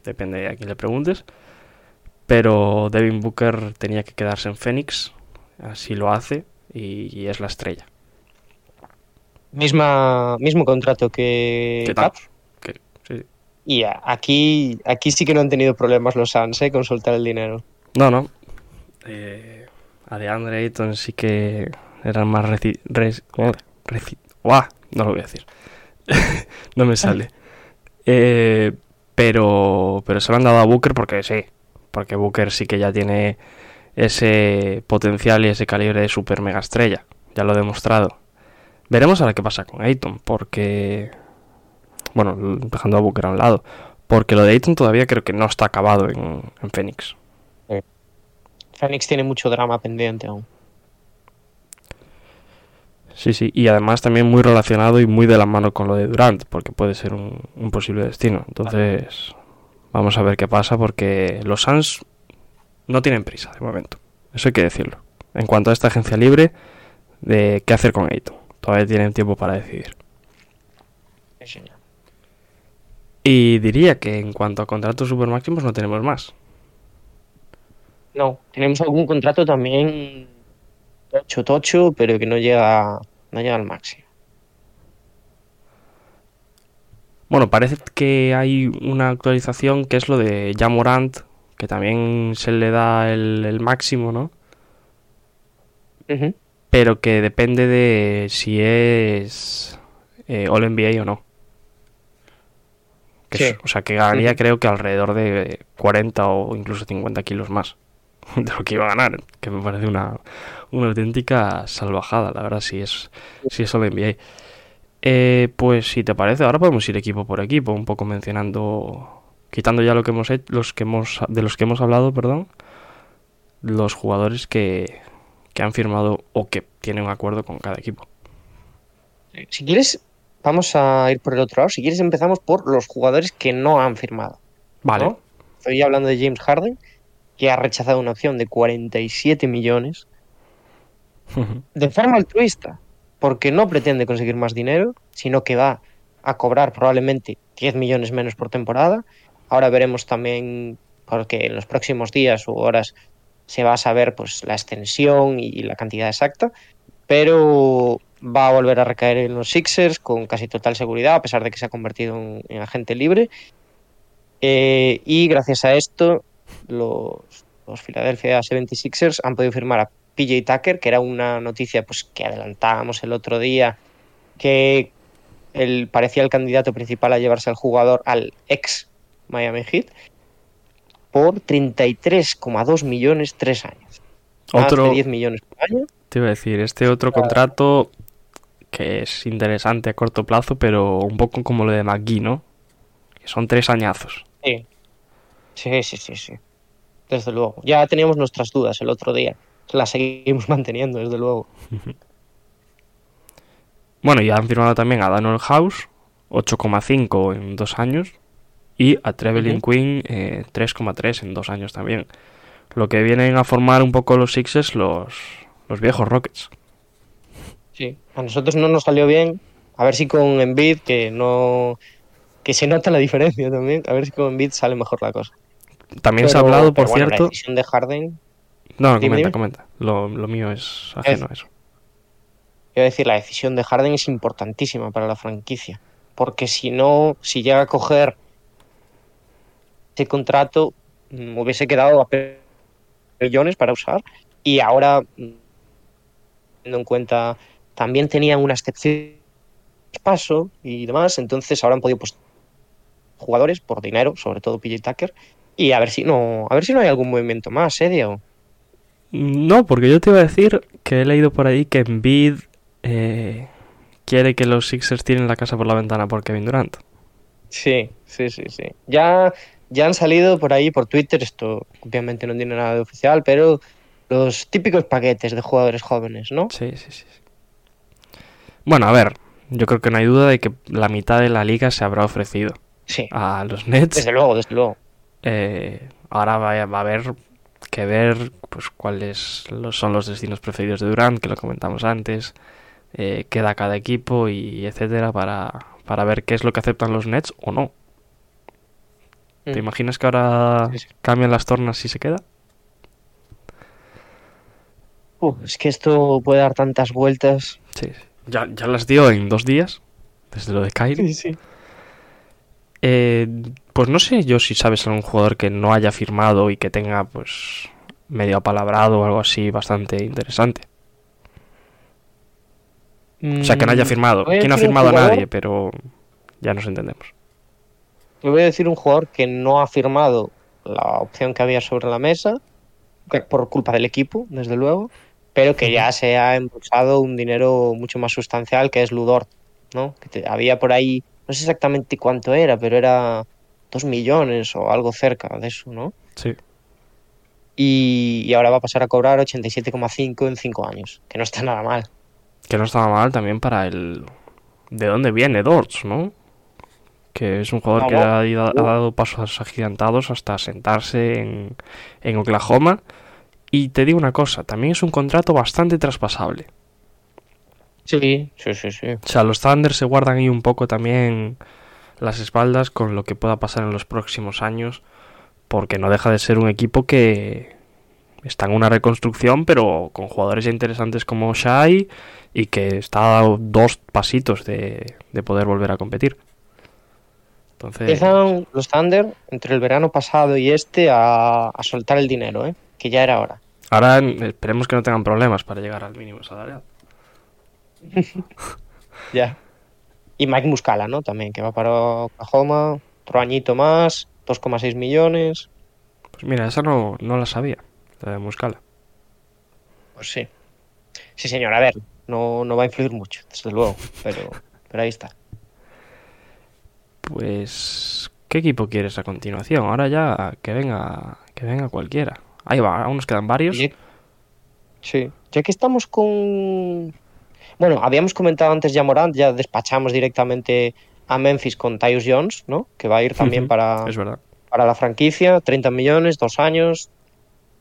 Depende a quién le preguntes. Pero Devin Booker tenía que quedarse en Phoenix. Así lo hace y es la estrella. Misma, mismo contrato que ¿Qué sí. Y aquí, aquí sí que no han tenido problemas los Suns ¿eh? con soltar el dinero. No, no. Eh, a DeAndre Ayton sí que eran más reci... res- reci- ¡Uah! No lo voy a decir. (laughs) no me sale. Eh, pero, pero se lo han dado a Booker porque sí. Porque Booker sí que ya tiene ese potencial y ese calibre de super mega estrella. Ya lo ha demostrado. Veremos ahora qué pasa con Ayton. Porque... Bueno, dejando a Booker a un lado. Porque lo de Ayton todavía creo que no está acabado en, en Phoenix. Phoenix tiene mucho drama pendiente aún. Sí, sí, y además también muy relacionado y muy de la mano con lo de Durant, porque puede ser un, un posible destino. Entonces, vamos a ver qué pasa, porque los Suns no tienen prisa de momento. Eso hay que decirlo. En cuanto a esta agencia libre, de qué hacer con Ayton. Todavía tienen tiempo para decidir. Sí, señor. Y diría que en cuanto a contratos supermáximos no tenemos más. No, tenemos algún contrato también tocho, tocho, pero que no llega, no llega al máximo. Bueno, parece que hay una actualización que es lo de Jamorant, que también se le da el, el máximo, ¿no? Ujú. Pero que depende de si es eh, All NBA o no. Que Sí. es- o sea, que ganaría creo que alrededor de 40 o incluso 50 kilos más (laughs) de lo que iba a ganar, que me parece una, una auténtica salvajada, la verdad, si es, si es All NBA. Eh, pues si te parece, ahora podemos ir equipo por equipo, un poco mencionando, quitando ya lo que hemos hecho, los que hemos, de los que hemos hablado, perdón, los jugadores que, que han firmado o que tienen un acuerdo con cada equipo. Si quieres, vamos a ir por el otro lado. Si quieres, empezamos por los jugadores que no han firmado. Vale. ¿no? Estoy hablando de James Harden, que ha rechazado una opción de 47 millones (laughs) de forma altruista, porque no pretende conseguir más dinero, sino que va a cobrar probablemente 10 millones menos por temporada. Ahora veremos también, porque en los próximos días u horas se va a saber pues, la extensión y la cantidad exacta, pero va a volver a recaer en los Sixers con casi total seguridad, a pesar de que se ha convertido en, en agente libre. Eh, y gracias a esto, los, Philadelphia 76ers han podido firmar a PJ Tucker, que era una noticia pues, que adelantábamos el otro día, que parecía el candidato principal a llevarse al jugador al ex Miami Heat, por 33,2 millones tres años. Más Otro- de 10 millones por año. Te iba a decir, este otro contrato que es interesante a corto plazo, pero un poco como lo de McGee, ¿no? Que son tres añazos. Sí. sí, sí, sí, sí. Desde luego. Ya teníamos nuestras dudas el otro día. Las seguimos (laughs) manteniendo, desde luego. (laughs) Bueno, y han firmado también a Daniel House, 8,5 en dos años, y a Trevelin Ujú. Quinn, eh, 3,3 en dos años también. Lo que vienen a formar un poco los Sixers, los, los viejos Rockets. Sí. A nosotros no nos salió bien. A ver si con Embiid, que no. que se nota la diferencia también. A ver si con Embiid sale mejor la cosa. También se ha hablado, por bueno, cierto... La decisión de Harden. No, Dime, comenta, dime. comenta. Lo, lo mío es ajeno a eso. Quiero decir, la decisión de Harden es importantísima para la franquicia. Porque si no, si llega a coger ese contrato, mm, hubiese quedado a millones para usar. Y ahora, mm, teniendo en cuenta, también tenían una excepción paso y demás. Entonces ahora han podido pues, jugadores por dinero, sobre todo PJ Tucker. Y a ver si no, a ver si no hay algún movimiento más, ¿eh, Diego? No, porque yo te iba a decir que he leído por ahí que Embiid eh, quiere que los Sixers tiren la casa por la ventana por Kevin Durant. Sí, sí, sí, sí. Ya, ya han salido por ahí, por Twitter, esto obviamente no tiene nada de oficial, pero los típicos paquetes de jugadores jóvenes, ¿no? Sí, sí, sí. Bueno, a ver, yo creo que no hay duda de que la mitad de la liga se habrá ofrecido Sí, a los Nets. desde luego, desde luego. Eh, ahora va a, va a haber que ver pues cuáles son los destinos preferidos de Durant, que lo comentamos antes, eh, qué da cada equipo y etcétera para, para ver qué es lo que aceptan los Nets o no. ¿Te Mm. imaginas que ahora Sí, sí. cambian las tornas si se queda? Es que esto puede dar tantas vueltas. Sí, sí. Ya, ya las dio en dos días, desde lo de Kyrie. sí. Eh, pues no sé yo si sabes algún jugador que no haya firmado y que tenga pues medio apalabrado o algo así bastante interesante. O sea, que no haya firmado. Mm, a ¿Quién ha un firmado a nadie? Pero ya nos entendemos. Te voy a decir un jugador que no ha firmado la opción que había sobre la mesa, por culpa del equipo, desde luego, pero que ya se ha embolsado un dinero mucho más sustancial, que es Ludort, ¿no? Que te- había por ahí, no sé exactamente cuánto era, pero era dos millones o algo cerca de eso, ¿no? Sí. Y, y ahora va a pasar a cobrar 87,5 en cinco años, que no está nada mal. Que no estaba mal también para el... ¿De dónde viene Dortz, no? Que es un jugador No, que ha, ido- ha dado pasos agigantados hasta sentarse en, en Oklahoma. Y te digo una cosa, también es un contrato bastante traspasable. Sí, sí, sí, sí. O sea, los Thunder se guardan ahí un poco también las espaldas con lo que pueda pasar en los próximos años, porque no deja de ser un equipo que está en una reconstrucción, pero con jugadores interesantes como Shai y que está a dos pasitos de, de poder volver a competir. Entonces, Empiezan los Thunder entre el verano pasado y este a, a soltar el dinero, ¿eh? que ya era hora. ahora esperemos que no tengan problemas para llegar al mínimo salarial. (laughs) Ya. Y Mike Muscala, ¿no? También, que va para Oklahoma, otro añito más, 2,6 millones. Pues mira, esa no, no la sabía, la de Muscala. Pues sí. Sí, señor, a ver, no, no va a influir mucho, desde luego, pero, pero ahí está. Pues, ¿qué equipo quieres a continuación? Ahora ya que venga, que venga cualquiera. Ahí va, aún nos quedan varios. Sí. Ya que estamos con. Bueno, habíamos comentado antes ya Morant, ya despachamos directamente a Memphis con Tyus Jones, ¿no? Que va a ir también para, Es verdad. para la franquicia, 30 millones, dos años,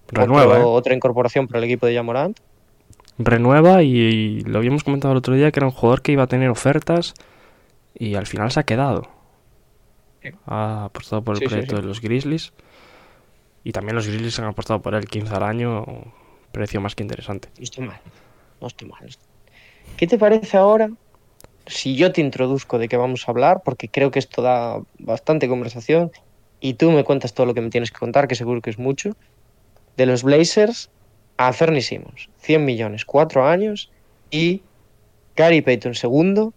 Renueva, otro- ¿eh? otra incorporación para el equipo de Jamorant. Renueva y, y lo habíamos comentado el otro día que era un jugador que iba a tener ofertas y al final se ha quedado. Ha apostado por el Sí, sí, proyecto sí. de los Grizzlies y también los Grizzlies han apostado por él 15 al año, precio más que interesante. No estoy mal, no estoy mal. ¿qué te parece ahora si yo te introduzco de qué vamos a hablar? Porque creo que esto da bastante conversación y tú me cuentas todo lo que me tienes que contar, que seguro que es mucho. De los Blazers a Fernie Simmons, 100 millones, 4 años y Gary Payton segundo,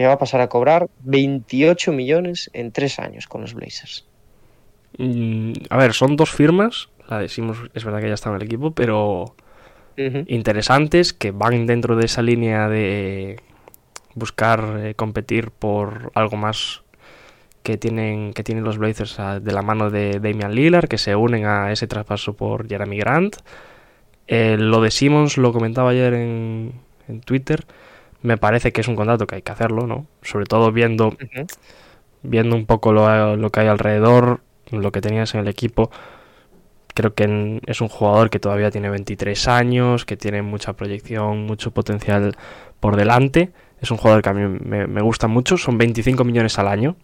que va a pasar a cobrar 28 millones en 3 años con los Blazers. Mm, a ver, son dos firmas. La de Simmons es verdad que ya está en el equipo, pero interesantes que van dentro de esa línea de buscar eh, competir por algo más que tienen que tienen los Blazers a- de la mano de Damian Lillard que se unen a ese traspaso por Jeremy Grant Eh, lo de Simmons lo comentaba ayer en, en Twitter me parece que es un contrato que hay que hacerlo no sobre todo viendo viendo un poco lo, lo que hay alrededor, lo que tenías en el equipo, creo que en- es un jugador que todavía tiene 23 años, que tiene mucha proyección, mucho potencial por delante. Es un jugador que a mí me, me gusta mucho, son 25 millones al año,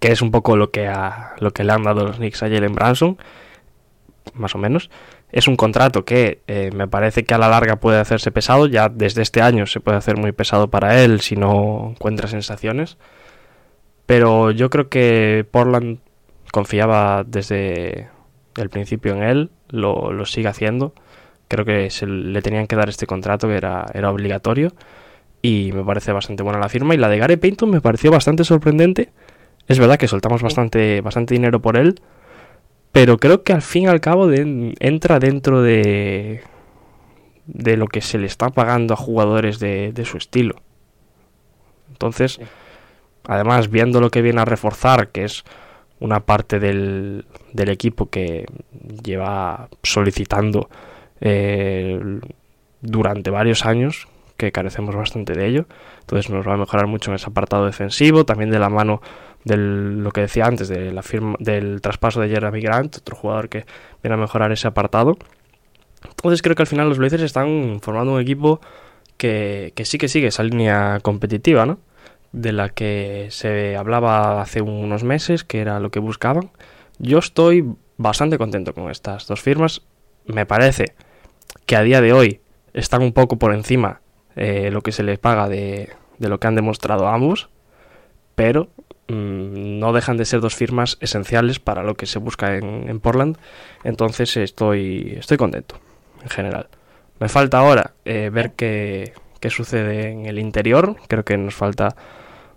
que es un poco lo que, a- lo que le han dado los Knicks a Jalen Branson, más o menos. Es un contrato que eh, me parece que a la larga puede hacerse pesado, ya desde este año se puede hacer muy pesado para él si no encuentra sensaciones. Pero yo creo que Portland confiaba desde el principio en él, lo, lo sigue haciendo. Creo que se le tenían que dar este contrato que era, era obligatorio. Y me parece bastante buena la firma. Y la de Gary Payton me pareció bastante sorprendente. Es verdad que soltamos bastante, bastante dinero por él. Pero creo que al fin y al cabo de- entra dentro de, de lo que se le está pagando a jugadores de, de su estilo. Entonces, además, viendo lo que viene a reforzar, que es una parte del, del equipo que lleva solicitando eh, durante varios años, que carecemos bastante de ello. Entonces nos va a mejorar mucho en ese apartado defensivo, también de la mano de lo que decía antes, de la firma, del traspaso de Jeremy Grant, otro jugador que viene a mejorar ese apartado. Entonces creo que al final los Blazers están formando un equipo que, que sí que sigue esa línea competitiva, ¿no? De la que se hablaba hace unos meses, que era lo que buscaban. Yo estoy bastante contento con estas dos firmas. Me parece que a día de hoy están un poco por encima eh, lo que se les paga de, de lo que han demostrado ambos, pero mm, no dejan de ser dos firmas esenciales para lo que se busca en, en Portland. Entonces estoy, estoy contento en general. Me falta ahora eh, ver qué, qué sucede en el interior. Creo que nos falta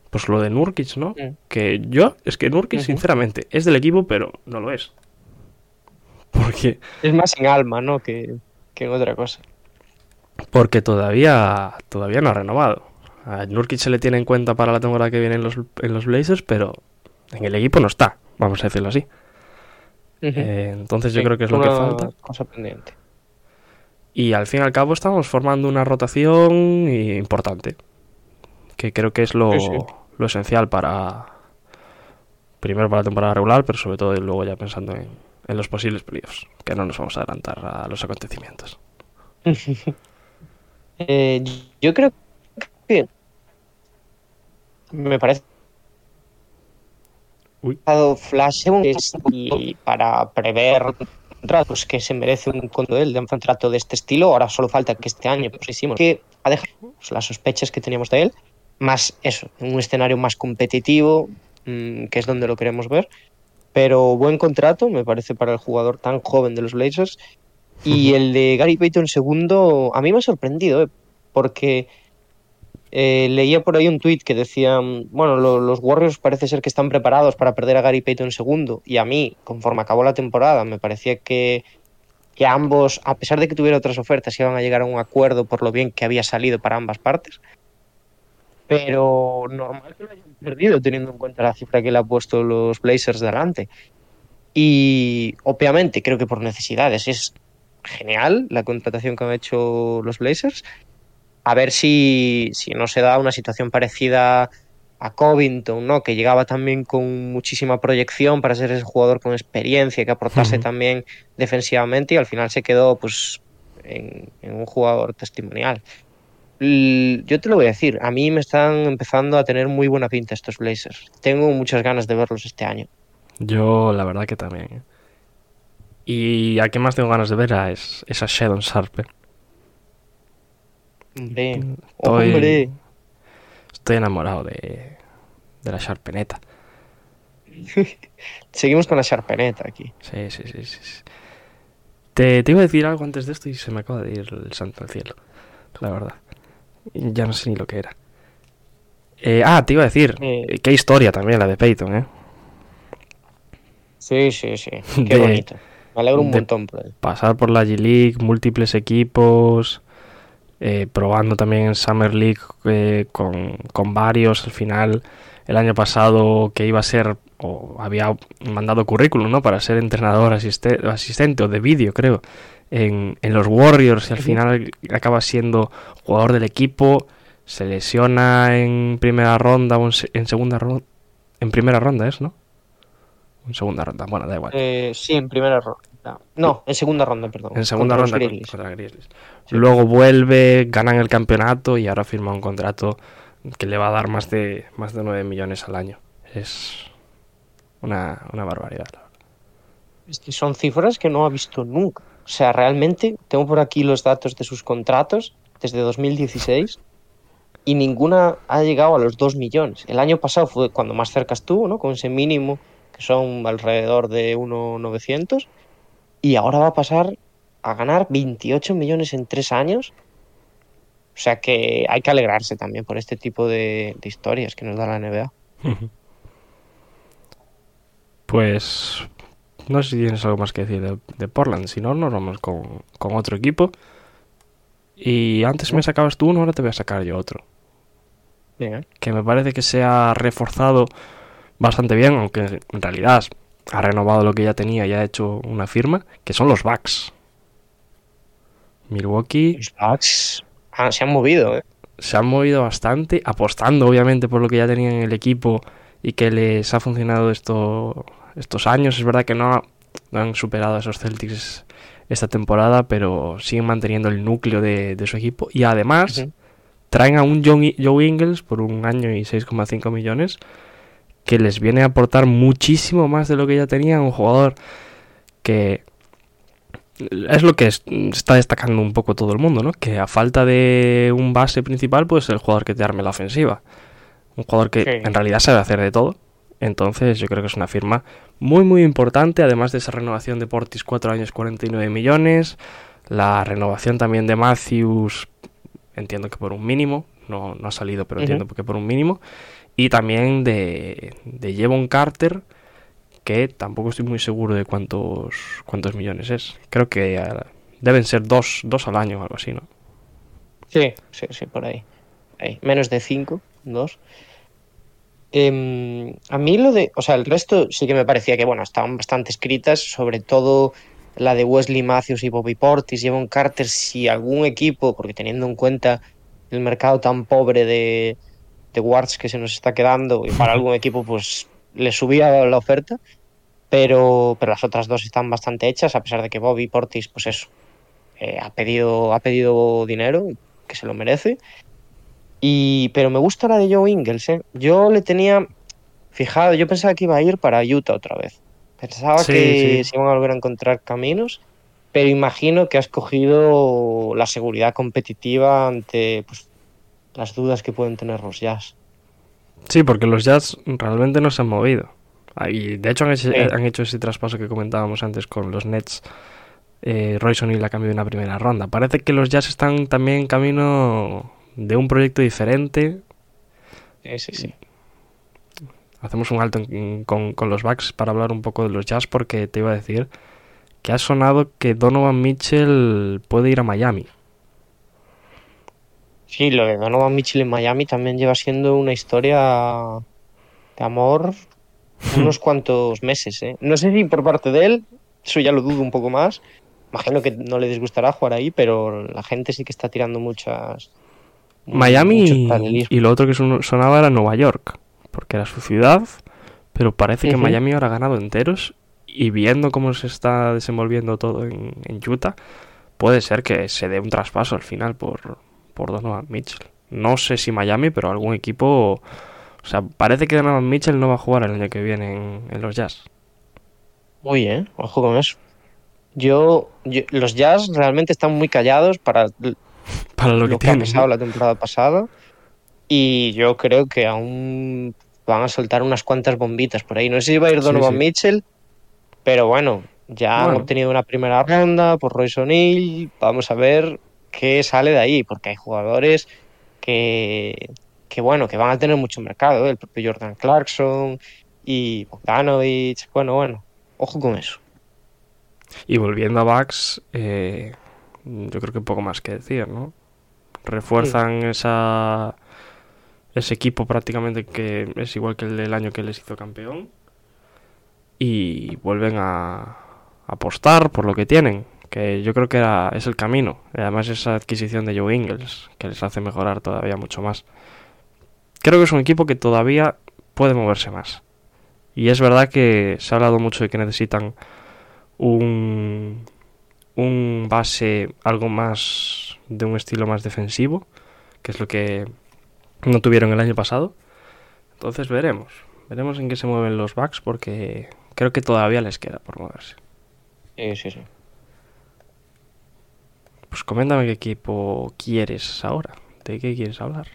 pues lo de Nurkic, ¿no? Mm. Que yo, es que Nurkic, sinceramente, es del equipo, pero no lo es. (laughs) Porque, Es más en alma, ¿no? Que, que en otra cosa. Porque todavía, todavía no ha renovado. A Nurkic se le tiene en cuenta para la temporada que viene en los, en los Blazers, pero en el equipo no está, vamos a decirlo así. Eh, entonces yo creo que es lo que falta. Cosa pendiente. Y al fin y al cabo estamos formando una rotación importante. Que creo que es lo, Sí, sí. lo esencial para. Primero para la temporada regular, pero sobre todo luego ya pensando en, en los posibles playoffs. Que no nos vamos a adelantar a los acontecimientos. (laughs) Eh, yo creo que me parece Uy. dado Flash y para prever contratos que se merece un él de un contrato de este estilo ahora solo falta que este año pues hicimos que ha dejado pues, las sospechas que teníamos de él más eso un escenario más competitivo mm, que es donde lo queremos ver pero buen contrato me parece para el jugador tan joven de los Blazers y el de Gary Payton segundo a mí me ha sorprendido ¿eh? porque eh, leía por ahí un tuit que decía, bueno, lo- los Warriors parece ser que están preparados para perder a Gary Payton segundo y a mí, conforme acabó la temporada, me parecía que, que ambos, a pesar de que tuviera otras ofertas, iban a llegar a un acuerdo por lo bien que había salido para ambas partes. Pero normal que lo hayan perdido teniendo en cuenta la cifra que le ha puesto los Blazers delante. Y obviamente creo que por necesidades es genial la contratación que han hecho los Blazers. A ver si, si no se da una situación parecida a Covington, ¿no? Que llegaba también con muchísima proyección para ser ese jugador con experiencia, que aportase también defensivamente y al final se quedó pues en, en un jugador testimonial. L- Yo te lo voy a decir, a mí me están empezando a tener muy buena pinta estos Blazers. Tengo muchas ganas de verlos este año. Yo, la verdad que también. Y a qué más tengo ganas de ver a es, es a Shadon Sharpe. Hombre, Estoy- hombre. Estoy enamorado de, de la Sharpeneta. (laughs) Seguimos con la Sharpeneta aquí. Sí, sí, sí, sí. Te, te iba a decir algo antes de esto y se me acaba de ir el santo al cielo. La verdad. Ya no sé ni lo que era. Eh, ah, te iba a decir. Eh, Qué historia también la de Peyton, ¿eh? Sí, sí, sí. (laughs) Qué De- bonito. Me alegro un montón por él. Pasar por la G-League, múltiples equipos, eh, probando también en Summer League eh, con, con varios. Al final, el año pasado que iba a ser, o había mandado currículum, ¿no? Para ser entrenador asiste- asistente o de vídeo, creo, en, en los Warriors y al final acaba siendo jugador del equipo. Se lesiona en primera ronda o en, se- en segunda ronda. En primera ronda es, ¿no? En segunda ronda, bueno, da igual. Eh, sí, en primera ronda. No, en segunda ronda, perdón. En segunda ronda Grizzlies. contra Grizzlies. Luego vuelve, ganan el campeonato y ahora firma un contrato que le va a dar más de más de 9 millones al año. Es una, una barbaridad. la verdad. Es que son cifras que no ha visto nunca. O sea, realmente tengo por aquí los datos de sus contratos desde 2016 y ninguna ha llegado a los 2 millones. El año pasado fue cuando más cerca estuvo, ¿no? Con ese mínimo que son alrededor de 1.900 y ahora va a pasar a ganar 28 millones en tres años. O sea que hay que alegrarse también por este tipo de, de historias que nos da la NBA. (laughs) Pues no sé si tienes algo más que decir de, de Portland. Si no, nos vamos con, con otro equipo. Y antes me sacabas tú uno, ahora te voy a sacar yo otro. Venga. que me parece que se ha reforzado bastante bien, aunque en realidad ha renovado lo que ya tenía y ha hecho una firma, que son los Bucks. Milwaukee Los Bucks ah, se han movido, ¿eh? se han movido bastante, apostando obviamente por lo que ya tenían en el equipo y que les ha funcionado esto, estos años. Es verdad que no, ha- no han superado a esos Celtics esta temporada, pero siguen manteniendo el núcleo de, de su equipo. Y además traen a un Joe Joe Ingles por un año y 6,5 millones que les viene a aportar muchísimo más de lo que ya tenían. Un jugador que es lo que es- está destacando un poco todo el mundo, ¿no? Que a falta de un base principal, pues el jugador que te arme la ofensiva. Un jugador que Sí. en realidad sabe hacer de todo. Entonces yo creo que es una firma muy muy importante, además de esa renovación de Portis 4 años 49 millones, la renovación también de Matthews, entiendo que por un mínimo, no, no ha salido pero entiendo que por un mínimo, y también de, de Jevon Carter, que tampoco estoy muy seguro de cuántos, cuántos millones es. Creo que eh, deben ser dos, dos al año o algo así, ¿no? Sí, sí, sí, por ahí. Menos de 5, 2. a mí lo de, o sea, el resto sí que me parecía que, bueno, estaban bastante escritas, sobre todo la de Wesley Matthews y Bobby Portis, Jevon Carter, si algún equipo, porque teniendo en cuenta el mercado tan pobre de, de guards que se nos está quedando, y para algún equipo pues le subía la oferta, pero, pero las otras dos están bastante hechas, a pesar de que Bobby Portis, pues eso, eh, ha, pedido, ha pedido dinero, que se lo merece. Y, pero me gusta la de Joe Ingles, ¿eh? Yo le tenía fijado, yo pensaba que iba a ir para Utah otra vez. Pensaba Sí, que sí. se iban a volver a encontrar caminos, pero imagino que ha escogido la seguridad competitiva ante pues, las dudas que pueden tener los Jazz. Sí, porque los Jazz realmente no se han movido. Ah, Y de hecho han hecho, Sí. han hecho ese traspaso que comentábamos antes con los Nets. Eh, Royce O'Neal a cambio de una primera ronda. Parece que los Jazz están también en camino de un proyecto diferente. Sí, sí, sí. Hacemos un alto en- con, con los Bucks para hablar un poco de los Jazz porque te iba a decir que ha sonado que Donovan Mitchell puede ir a Miami. Sí, lo de Donovan Mitchell en Miami también lleva siendo una historia de amor unos (laughs) cuantos meses. ¿eh? No sé si por parte de él, eso ya lo dudo un poco más. Imagino que no le disgustará jugar ahí, pero la gente sí que está tirando muchas. Miami y, lo otro que son- sonaba era Nueva York, porque era su ciudad, pero parece que. Miami ahora ha ganado enteros y viendo cómo se está desenvolviendo todo en, en Utah, puede ser que se dé un traspaso al final por, por Donovan Mitchell. No sé si Miami, pero algún equipo... O sea, parece que Donovan Mitchell no va a jugar el año que viene en, en los Jazz. Muy bien, ojo con eso. Yo, yo- los Jazz realmente están muy callados para para lo, que, que ha tienen. pasado ¿no? la temporada pasada. Y yo creo que aún van a soltar unas cuantas bombitas por ahí. No sé si va a ir Donovan sí. Mitchell, pero bueno, ya han obtenido una primera ronda por Royce O'Neill. Vamos a ver qué sale de ahí, porque hay jugadores que, que bueno, que van a tener mucho mercado. ¿eh? El propio Jordan Clarkson y Bogdanovich. Bueno, bueno, ojo con eso. Y volviendo a Bucks, eh, yo creo que poco más que decir, ¿no? Refuerzan esa ese equipo prácticamente que es igual que el del año que les hizo campeón y vuelven a apostar por lo que tienen, que yo creo que era, es el camino. Además esa adquisición de Joe Ingles, que les hace mejorar todavía mucho más. Creo que es un equipo que todavía puede moverse más. Y es verdad que se ha hablado mucho de que necesitan un, un base algo más de un estilo más defensivo, que es lo que no tuvieron el año pasado. Entonces veremos, veremos en qué se mueven los Bucks porque creo que todavía les queda por moverse. Sí, sí, sí. Pues coméntame qué equipo quieres ahora, de qué quieres hablar.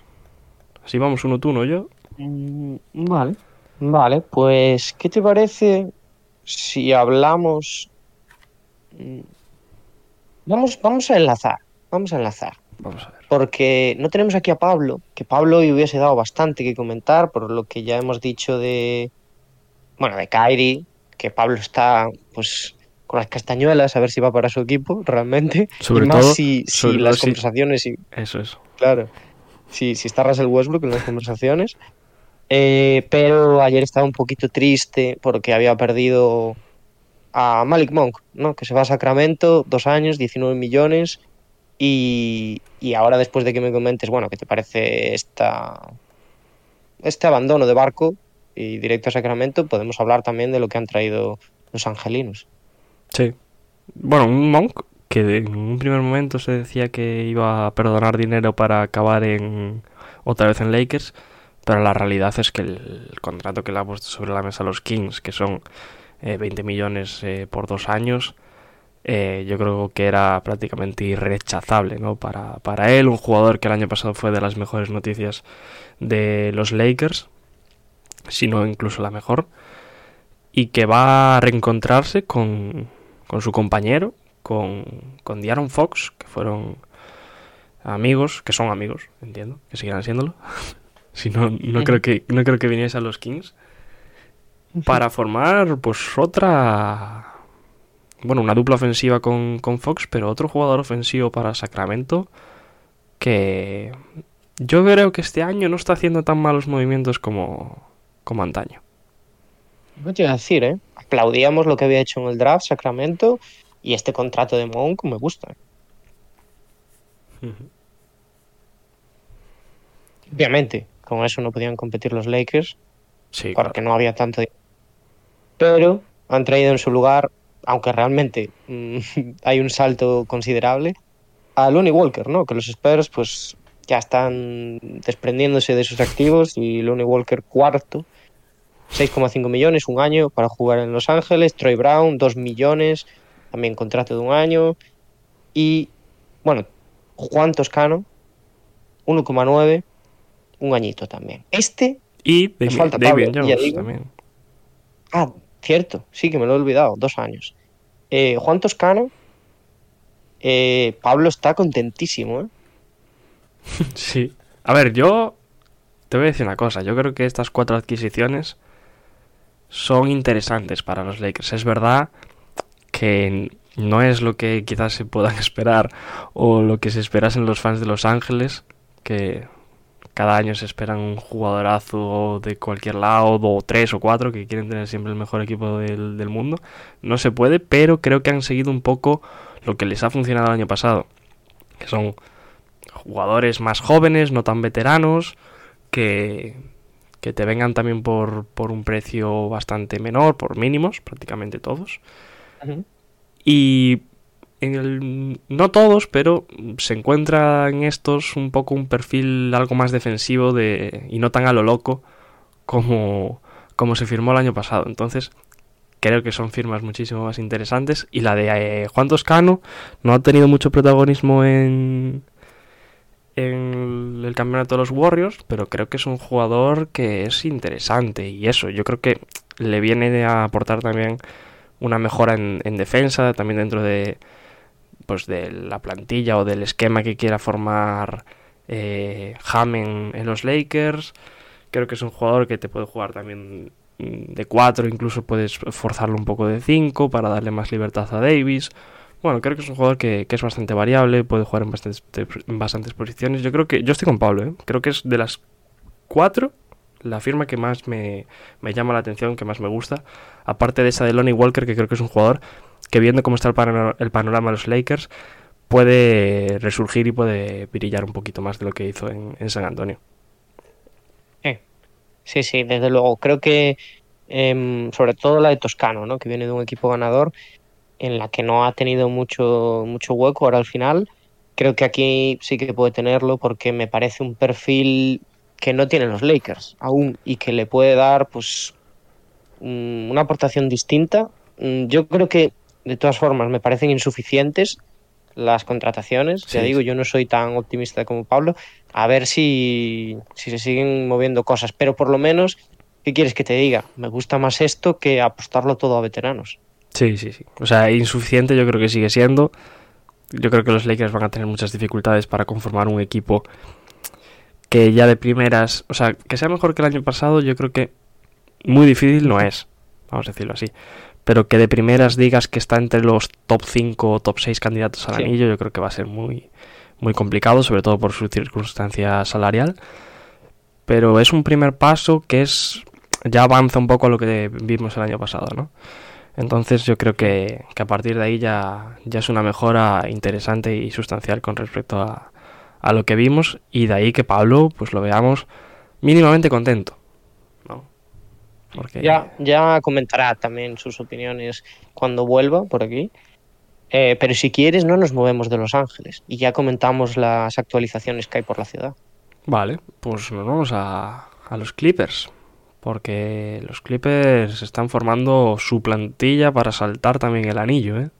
Así vamos uno tú, uno yo. Mm, Vale. Vale, pues, ¿qué te parece si hablamos? Mm, Vamos, vamos a enlazar, vamos a enlazar, Vamos a ver. porque no tenemos aquí a Pablo, que Pablo hoy hubiese dado bastante que comentar por lo que ya hemos dicho de, bueno, de Kairi, que Pablo está, pues, con las castañuelas a ver si va para su equipo realmente, Sobre y más todo- si, si todo las si- conversaciones y Eso es. Claro. Sí, sí está Russell Westbrook en las conversaciones. Eh, pero ayer estaba un poquito triste porque había perdido a Malik Monk, ¿no? Que se va a Sacramento, dos años, 19 millones. Y, y ahora después de que me comentes, bueno, ¿qué te parece esta, este abandono de barco y directo a Sacramento? Podemos hablar también de lo que han traído los angelinos. Sí. Bueno, un Monk que en un primer momento se decía que iba a perdonar dinero para acabar en otra vez en Lakers, pero la realidad es que el, contrato que le ha puesto sobre la mesa los Kings, que son eh, 20 millones eh, por dos años, eh, yo creo que era prácticamente irrechazable ¿no? para, para él, un jugador que el año pasado fue de las mejores noticias de los Lakers, si no incluso la mejor, y que va a reencontrarse con, con su compañero, con, con De'Aaron Fox, que fueron amigos, que son amigos, entiendo, que seguirán siéndolo. (laughs) si no, no creo que no creo que viniese a los Kings para formar pues otra bueno, una dupla ofensiva con, con Fox, pero otro jugador ofensivo para Sacramento que yo creo que este año no está haciendo tan malos movimientos como, como antaño. No te iba a decir, ¿eh? Aplaudíamos lo que había hecho en el draft Sacramento y este contrato de Monk me gusta. Obviamente, con eso no podían competir los Lakers Sí, porque no había tanto dinero. Pero han traído en su lugar, aunque realmente mm, (laughs) hay un salto considerable, a Lonnie Walker, ¿no? Que los Spurs pues ya están desprendiéndose de sus activos y Lonnie Walker cuarto 6,5 millones, un año para jugar en Los Ángeles. Troy Brown, 2 millones, también contrato de un año. Y, bueno, Juan Toscano, 1,9, un añito también. Este, Y Damian, falta Pablo, Jones también. ah, cierto, sí que me lo he olvidado, dos años. Eh, Juan Toscano, eh, Pablo está contentísimo, ¿eh? (laughs) Sí. A ver, yo te voy a decir una cosa. Yo creo que estas cuatro adquisiciones son interesantes para los Lakers. Es verdad que no es lo que quizás se puedan (laughs) esperar o lo que se esperasen los fans de Los Ángeles, que cada año se esperan un jugadorazo de cualquier lado, o tres o cuatro, que quieren tener siempre el mejor equipo del, del mundo. No se puede, pero creo que han seguido un poco lo que les ha funcionado el año pasado, que son jugadores más jóvenes, no tan veteranos, que, que te vengan también por, por un precio bastante menor, por mínimos, prácticamente todos. Y en el, no todos, pero se encuentra en estos un poco un perfil algo más defensivo de, y no tan a lo loco como, como se firmó el año pasado. Entonces, creo que son firmas muchísimo más interesantes. Y la de eh, Juan Toscano no ha tenido mucho protagonismo en, en el campeonato de los Warriors, pero creo que es un jugador que es interesante y eso, yo creo que le viene a aportar también una mejora en, en defensa, también dentro de pues de la plantilla o del esquema que quiera formar eh, Ham en, en los Lakers. Creo que es un jugador que te puede jugar también de 4, incluso puedes forzarlo un poco de 5 para darle más libertad a Davis. Bueno, creo que es un jugador que, es bastante variable, puede jugar en bastantes, posiciones. Yo creo que, yo estoy con Pablo, ¿eh? creo que es de las 4 la firma que más me, llama la atención, que más me gusta. Aparte de esa de Lonnie Walker, que creo que es un jugador que viendo cómo está el, panorama, de los Lakers, puede resurgir y puede brillar un poquito más de lo que hizo en, San Antonio. Sí, sí, desde luego. Creo que eh, sobre todo la de Toscano, ¿no? que viene de un equipo ganador, en la que no ha tenido mucho, mucho hueco ahora al final. Creo que aquí sí que puede tenerlo porque me parece un perfil que no tienen los Lakers aún y que le puede dar pues una aportación distinta. Mm, yo creo que de todas formas me parecen insuficientes las contrataciones. Sí. Ya digo, yo no soy tan optimista como Pablo. A ver si, si se siguen moviendo cosas. Pero por lo menos, ¿qué quieres que te diga? Me gusta más esto que apostarlo todo a veteranos. Sí, sí, sí. O sea, insuficiente yo creo que sigue siendo. Yo creo que los Lakers van a tener muchas dificultades para conformar un equipo que ya de primeras, o sea, que sea mejor que el año pasado, yo creo que muy difícil no es, vamos a decirlo así. Pero que de primeras digas que está entre los top 5 o top 6 candidatos al sí. anillo, yo creo que va a ser muy, muy complicado, sobre todo por su circunstancia salarial. Pero es un primer paso que es ya avanza un poco a lo que vimos el año pasado, ¿no? Entonces yo creo que, que a partir de ahí ya, ya es una mejora interesante y sustancial con respecto a, a lo que vimos y de ahí que Pablo pues lo veamos mínimamente contento. ¿no? Porque... Ya, ya comentará también sus opiniones cuando vuelva por aquí. Eh, pero si quieres no nos movemos de Los Ángeles y ya comentamos las actualizaciones que hay por la ciudad. Vale, pues nos vamos a, a los Clippers. Porque los Clippers están formando su plantilla para saltar también el anillo, ¿eh?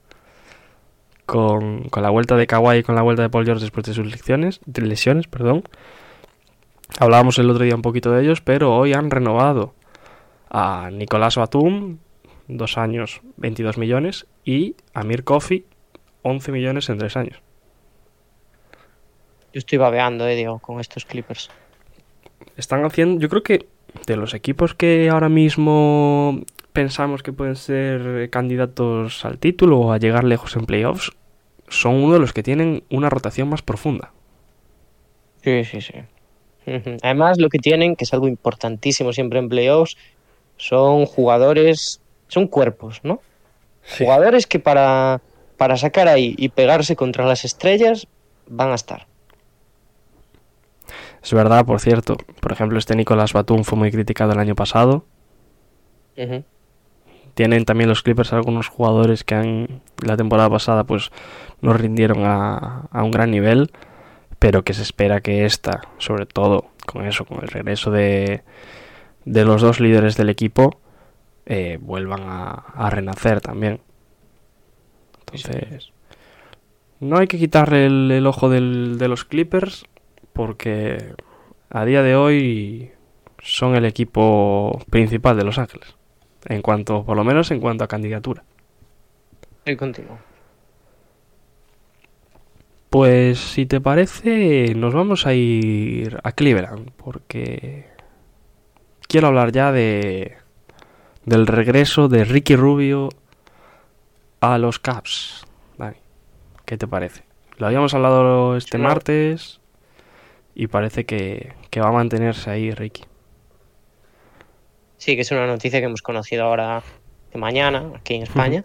con, con, la vuelta de Kawhi y con la vuelta de Paul George después de sus lecciones, de lesiones. Perdón. Hablábamos el otro día un poquito de ellos, pero hoy han renovado a Nicolás Batum, dos años, 22 millones, y a Mir Kofi, 11 millones en tres años. Yo estoy babeando, eh, Diego, con estos Clippers. Están haciendo, yo creo que de los equipos que ahora mismo pensamos que pueden ser candidatos al título o a llegar lejos en playoffs, son uno de los que tienen una rotación más profunda. Sí, sí, sí. (laughs) Además, lo que tienen, que es algo importantísimo siempre en playoffs, son jugadores, son cuerpos, ¿no? Sí. Jugadores que para, para sacar ahí y pegarse contra las estrellas van a estar. Es verdad, por cierto. Por ejemplo, este Nicolás Batum fue muy criticado el año pasado. Uh -huh. Tienen también los Clippers algunos jugadores que han la temporada pasada pues no rindieron a, a, un gran nivel, pero que se espera que esta, sobre todo con eso, con el regreso de, de los dos líderes del equipo, eh, vuelvan a, a, renacer también. Entonces, no hay que quitarle el, el ojo del, de los Clippers porque a día de hoy son el equipo principal de Los Ángeles. En cuanto, por lo menos en cuanto a candidatura. Estoy contigo. Pues si te parece, nos vamos a ir a Cleveland, porque quiero hablar ya de del regreso de Ricky Rubio a los Caps. Dani, ¿qué te parece? Lo habíamos hablado este martes y parece que, que va a mantenerse ahí Ricky. Sí, que es una noticia que hemos conocido ahora de mañana aquí en España.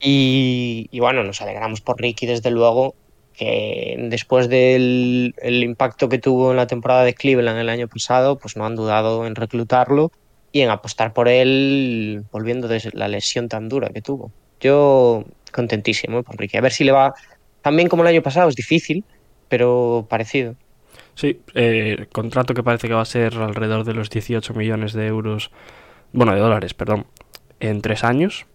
Y, y, bueno, nos alegramos por Ricky, desde luego, que después del el impacto que tuvo en la temporada de Cleveland el año pasado, pues no han dudado en reclutarlo y en apostar por él volviendo de la lesión tan dura que tuvo. Yo contentísimo por Ricky. A ver si le va también como el año pasado, es difícil, pero parecido. Sí, eh, contrato que parece que va a ser alrededor de los 18 millones de euros, bueno, de dólares, perdón, en tres años.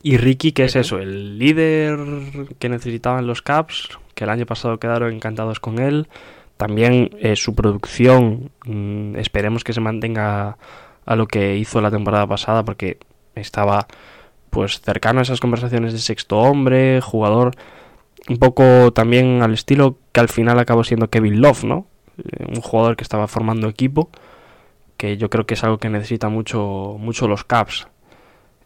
Y Ricky, que es eso, el líder que necesitaban los Caps, que el año pasado quedaron encantados con él. También eh, su producción, mm, esperemos que se mantenga a lo que hizo la temporada pasada, porque estaba pues cercano a esas conversaciones de sexto hombre, jugador un poco también al estilo que al final acabó siendo Kevin Love, ¿no? Eh, un jugador que estaba formando equipo, que yo creo que es algo que necesita mucho, mucho los Caps.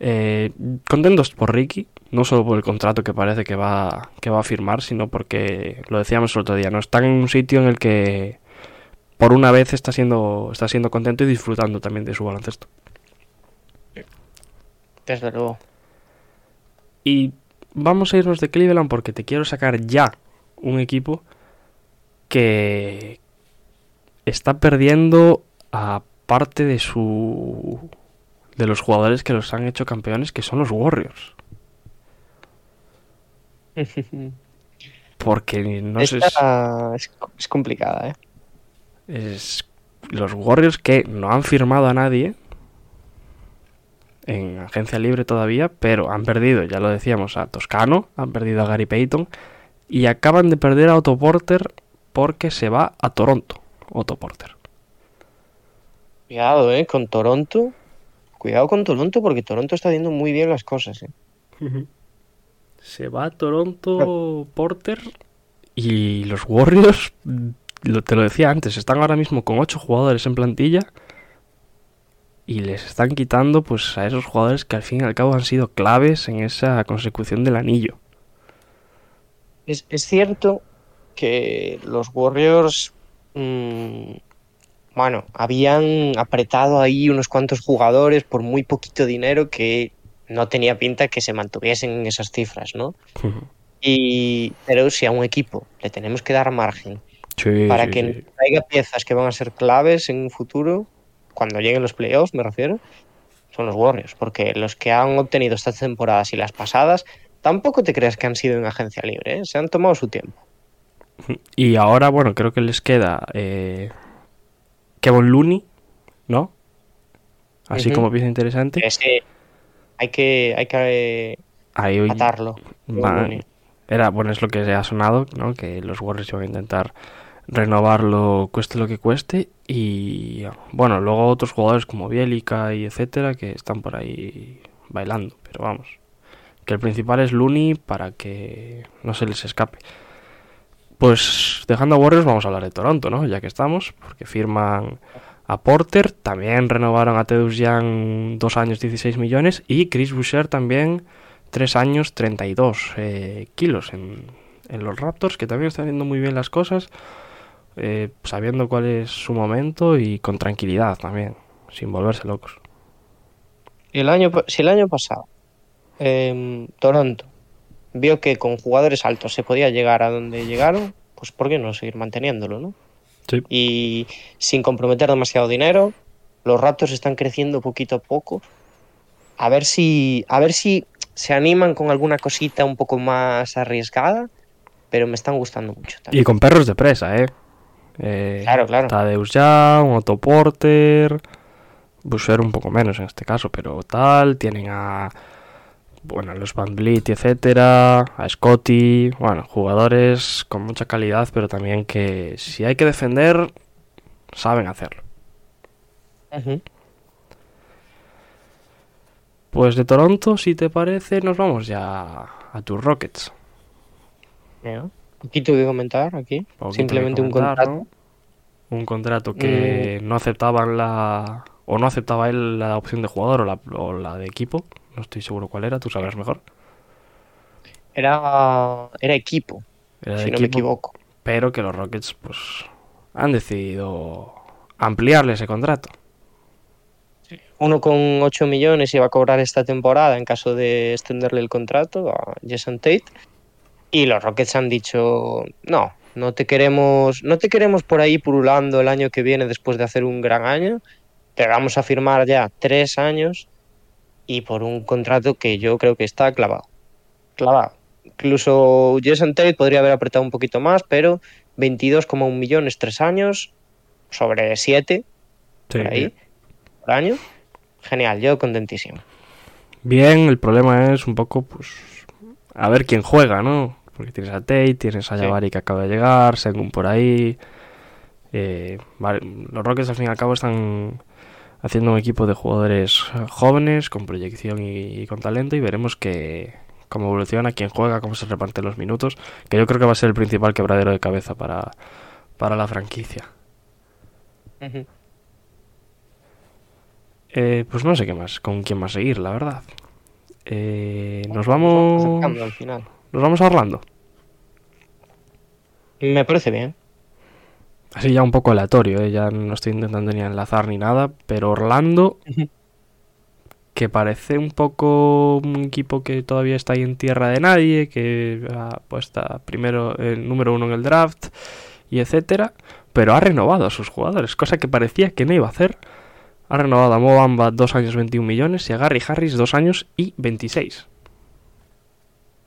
Eh, contentos por Ricky, no solo por el contrato que parece que va, que va a firmar, sino porque, lo decíamos el otro día, no está en un sitio en el que por una vez está siendo, está siendo contento y disfrutando también de su baloncesto. Desde luego. Y vamos a irnos de Cleveland porque te quiero sacar ya un equipo que está perdiendo a parte de su de los jugadores que los han hecho campeones, que son los Warriors. Porque no sé. Es, es complicada, ¿eh? Es los Warriors que no han firmado a nadie en agencia libre todavía, pero han perdido, ya lo decíamos, a Toscano, han perdido a Gary Payton y acaban de perder a Otto Porter porque se va a Toronto. Otto Porter. Cuidado, ¿eh? Con Toronto. Cuidado con Toronto porque Toronto está haciendo muy bien las cosas, ¿eh? Se va a Toronto Porter y los Warriors, lo, te lo decía antes, están ahora mismo con 8 jugadores en plantilla y les están quitando pues a esos jugadores que al fin y al cabo han sido claves en esa consecución del anillo. Es, es cierto que los Warriors, mmm, bueno, habían apretado ahí unos cuantos jugadores por muy poquito dinero que no tenía pinta que se mantuviesen en esas cifras, ¿no? Y, pero si a un equipo le tenemos que dar margen Sí, para sí, que sí. traiga piezas que van a ser claves en un futuro, cuando lleguen los playoffs, me refiero, son los Warriors, porque los que han obtenido estas temporadas y las pasadas, tampoco te creas que han sido en agencia libre, ¿eh? se han tomado su tiempo. (laughs) Y ahora, bueno, creo que les queda eh, Kevin Looney, ¿no? Así como pieza interesante. Ese hay que, hay que eh, Ahí hoy atarlo. va- Looney. era, bueno, es lo que ha sonado, ¿no? Que los Warriors iban a intentar renovarlo cueste lo que cueste. Y bueno, luego otros jugadores como Bielica y etcétera que están por ahí bailando. Pero vamos, que el principal es Looney para que no se les escape. Pues dejando a Warriors, vamos a hablar de Toronto, ¿no? Ya que estamos, porque firman a Porter, también renovaron a Tedus Young dos años 16 millones y Chris Boucher también tres años 32 eh, kilos en, en los Raptors, que también están haciendo muy bien las cosas, eh, sabiendo cuál es su momento y con tranquilidad también, sin volverse locos. Y el año, si el año pasado em, Toronto vio que con jugadores altos se podía llegar a donde llegaron, pues ¿por qué no seguir manteniéndolo, no? Sí. Y sin comprometer demasiado dinero, los Raptors están creciendo poquito a poco. A ver si, a ver si se animan con alguna cosita un poco más arriesgada, pero me están gustando mucho. también. Y con perros de presa, ¿eh? Eh, Claro, claro. Tadeus Young, Otto Porter, Boucher un poco menos en este caso, pero tal, tienen a bueno, a los Van Vliet, etcétera, a Scotty, bueno, jugadores con mucha calidad, pero también que si hay que defender, saben hacerlo. Pues de Toronto, si te parece, nos vamos ya a tus Rockets. Mira, Poquito que comentar aquí. Poquito Simplemente un contrato. ¿no? Un contrato que no aceptaban la. O no aceptaba él la opción de jugador o la, o la de equipo. No estoy seguro cuál era, tú sabrás mejor. Era, era equipo, Era si no me equivoco. Pero que los Rockets, pues. Han decidido ampliarle ese contrato. Uno con 8 millones iba a cobrar esta temporada en caso de extenderle el contrato a Jason Tate. Y los Rockets han dicho, no, no te queremos, no te queremos por ahí purulando el año que viene después de hacer un gran año. Te vamos a firmar ya tres años y por un contrato que yo creo que está clavado. Clavado. Incluso Jason Tate podría haber apretado un poquito más, pero 22,1 millones tres años sobre 7 por ahí por año. Genial, yo contentísimo. Bien, el problema es un poco, pues, a ver quién juega, ¿no? Porque tienes a Tate, tienes a Sí. Jabari que acaba de llegar, Sengun por ahí. Eh, vale, los Rockets al fin y al cabo están haciendo un equipo de jugadores jóvenes, con proyección y, y con talento, y veremos que, cómo evoluciona, quién juega, cómo se reparten los minutos, que yo creo que va a ser el principal quebradero de cabeza para, para la franquicia. Eh, pues no sé qué más, con quién más seguir, la verdad. Eh, nos Nos vamos, al final. Nos vamos a Orlando. Me parece bien. Así ya un poco aleatorio, ¿eh? ya no estoy intentando ni enlazar ni nada, pero Orlando, que parece un poco un equipo que todavía está ahí en tierra de nadie, que ha puesto primero el número uno en el draft y etcétera, pero ha renovado a sus jugadores, cosa que parecía que no iba a hacer. Ha renovado a Mo Bamba dos años 21 millones y a Gary Harris dos años y 26.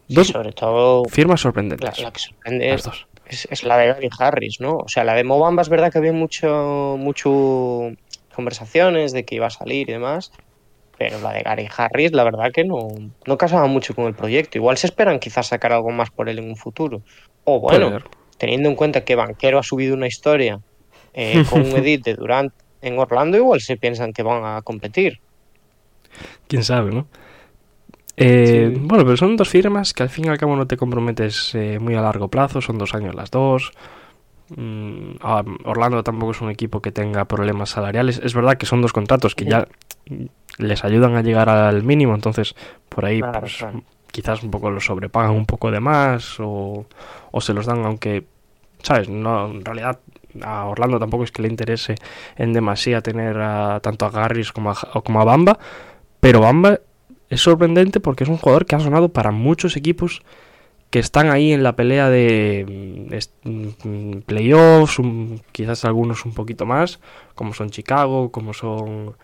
Sí, Dos sobre todo, firmas sorprendentes. la que sorprende es, es la de Gary Harris, ¿no? O sea, la de Mobamba es verdad que había mucho, mucho conversaciones de que iba a salir y demás, pero la de Gary Harris, la verdad que no, no casaba mucho con el proyecto. Igual se esperan quizás sacar algo más por él en un futuro. O bueno, teniendo en cuenta que Banquero ha subido una historia eh, con un (laughs) edit de Durant en Orlando, igual se piensan que van a competir. Quién sabe, ¿no? Eh, Sí. Bueno, pero son dos firmas que al fin y al cabo no te comprometes eh, muy a largo plazo, son dos años las dos. Mm, ah, Orlando tampoco es un equipo que tenga problemas salariales. Es verdad que son dos contratos que ya les ayudan a llegar al mínimo, entonces por ahí Claro, pues, claro. quizás un poco los sobrepagan un poco de más o, o se los dan aunque, ¿sabes? No, en realidad a Orlando tampoco es que le interese en demasía tener a, tanto a Garris como a, como a Bamba, pero Bamba es sorprendente porque es un jugador que ha sonado para muchos equipos que están ahí en la pelea de mm, mm, playoffs, quizás algunos un poquito más, como son Chicago, como son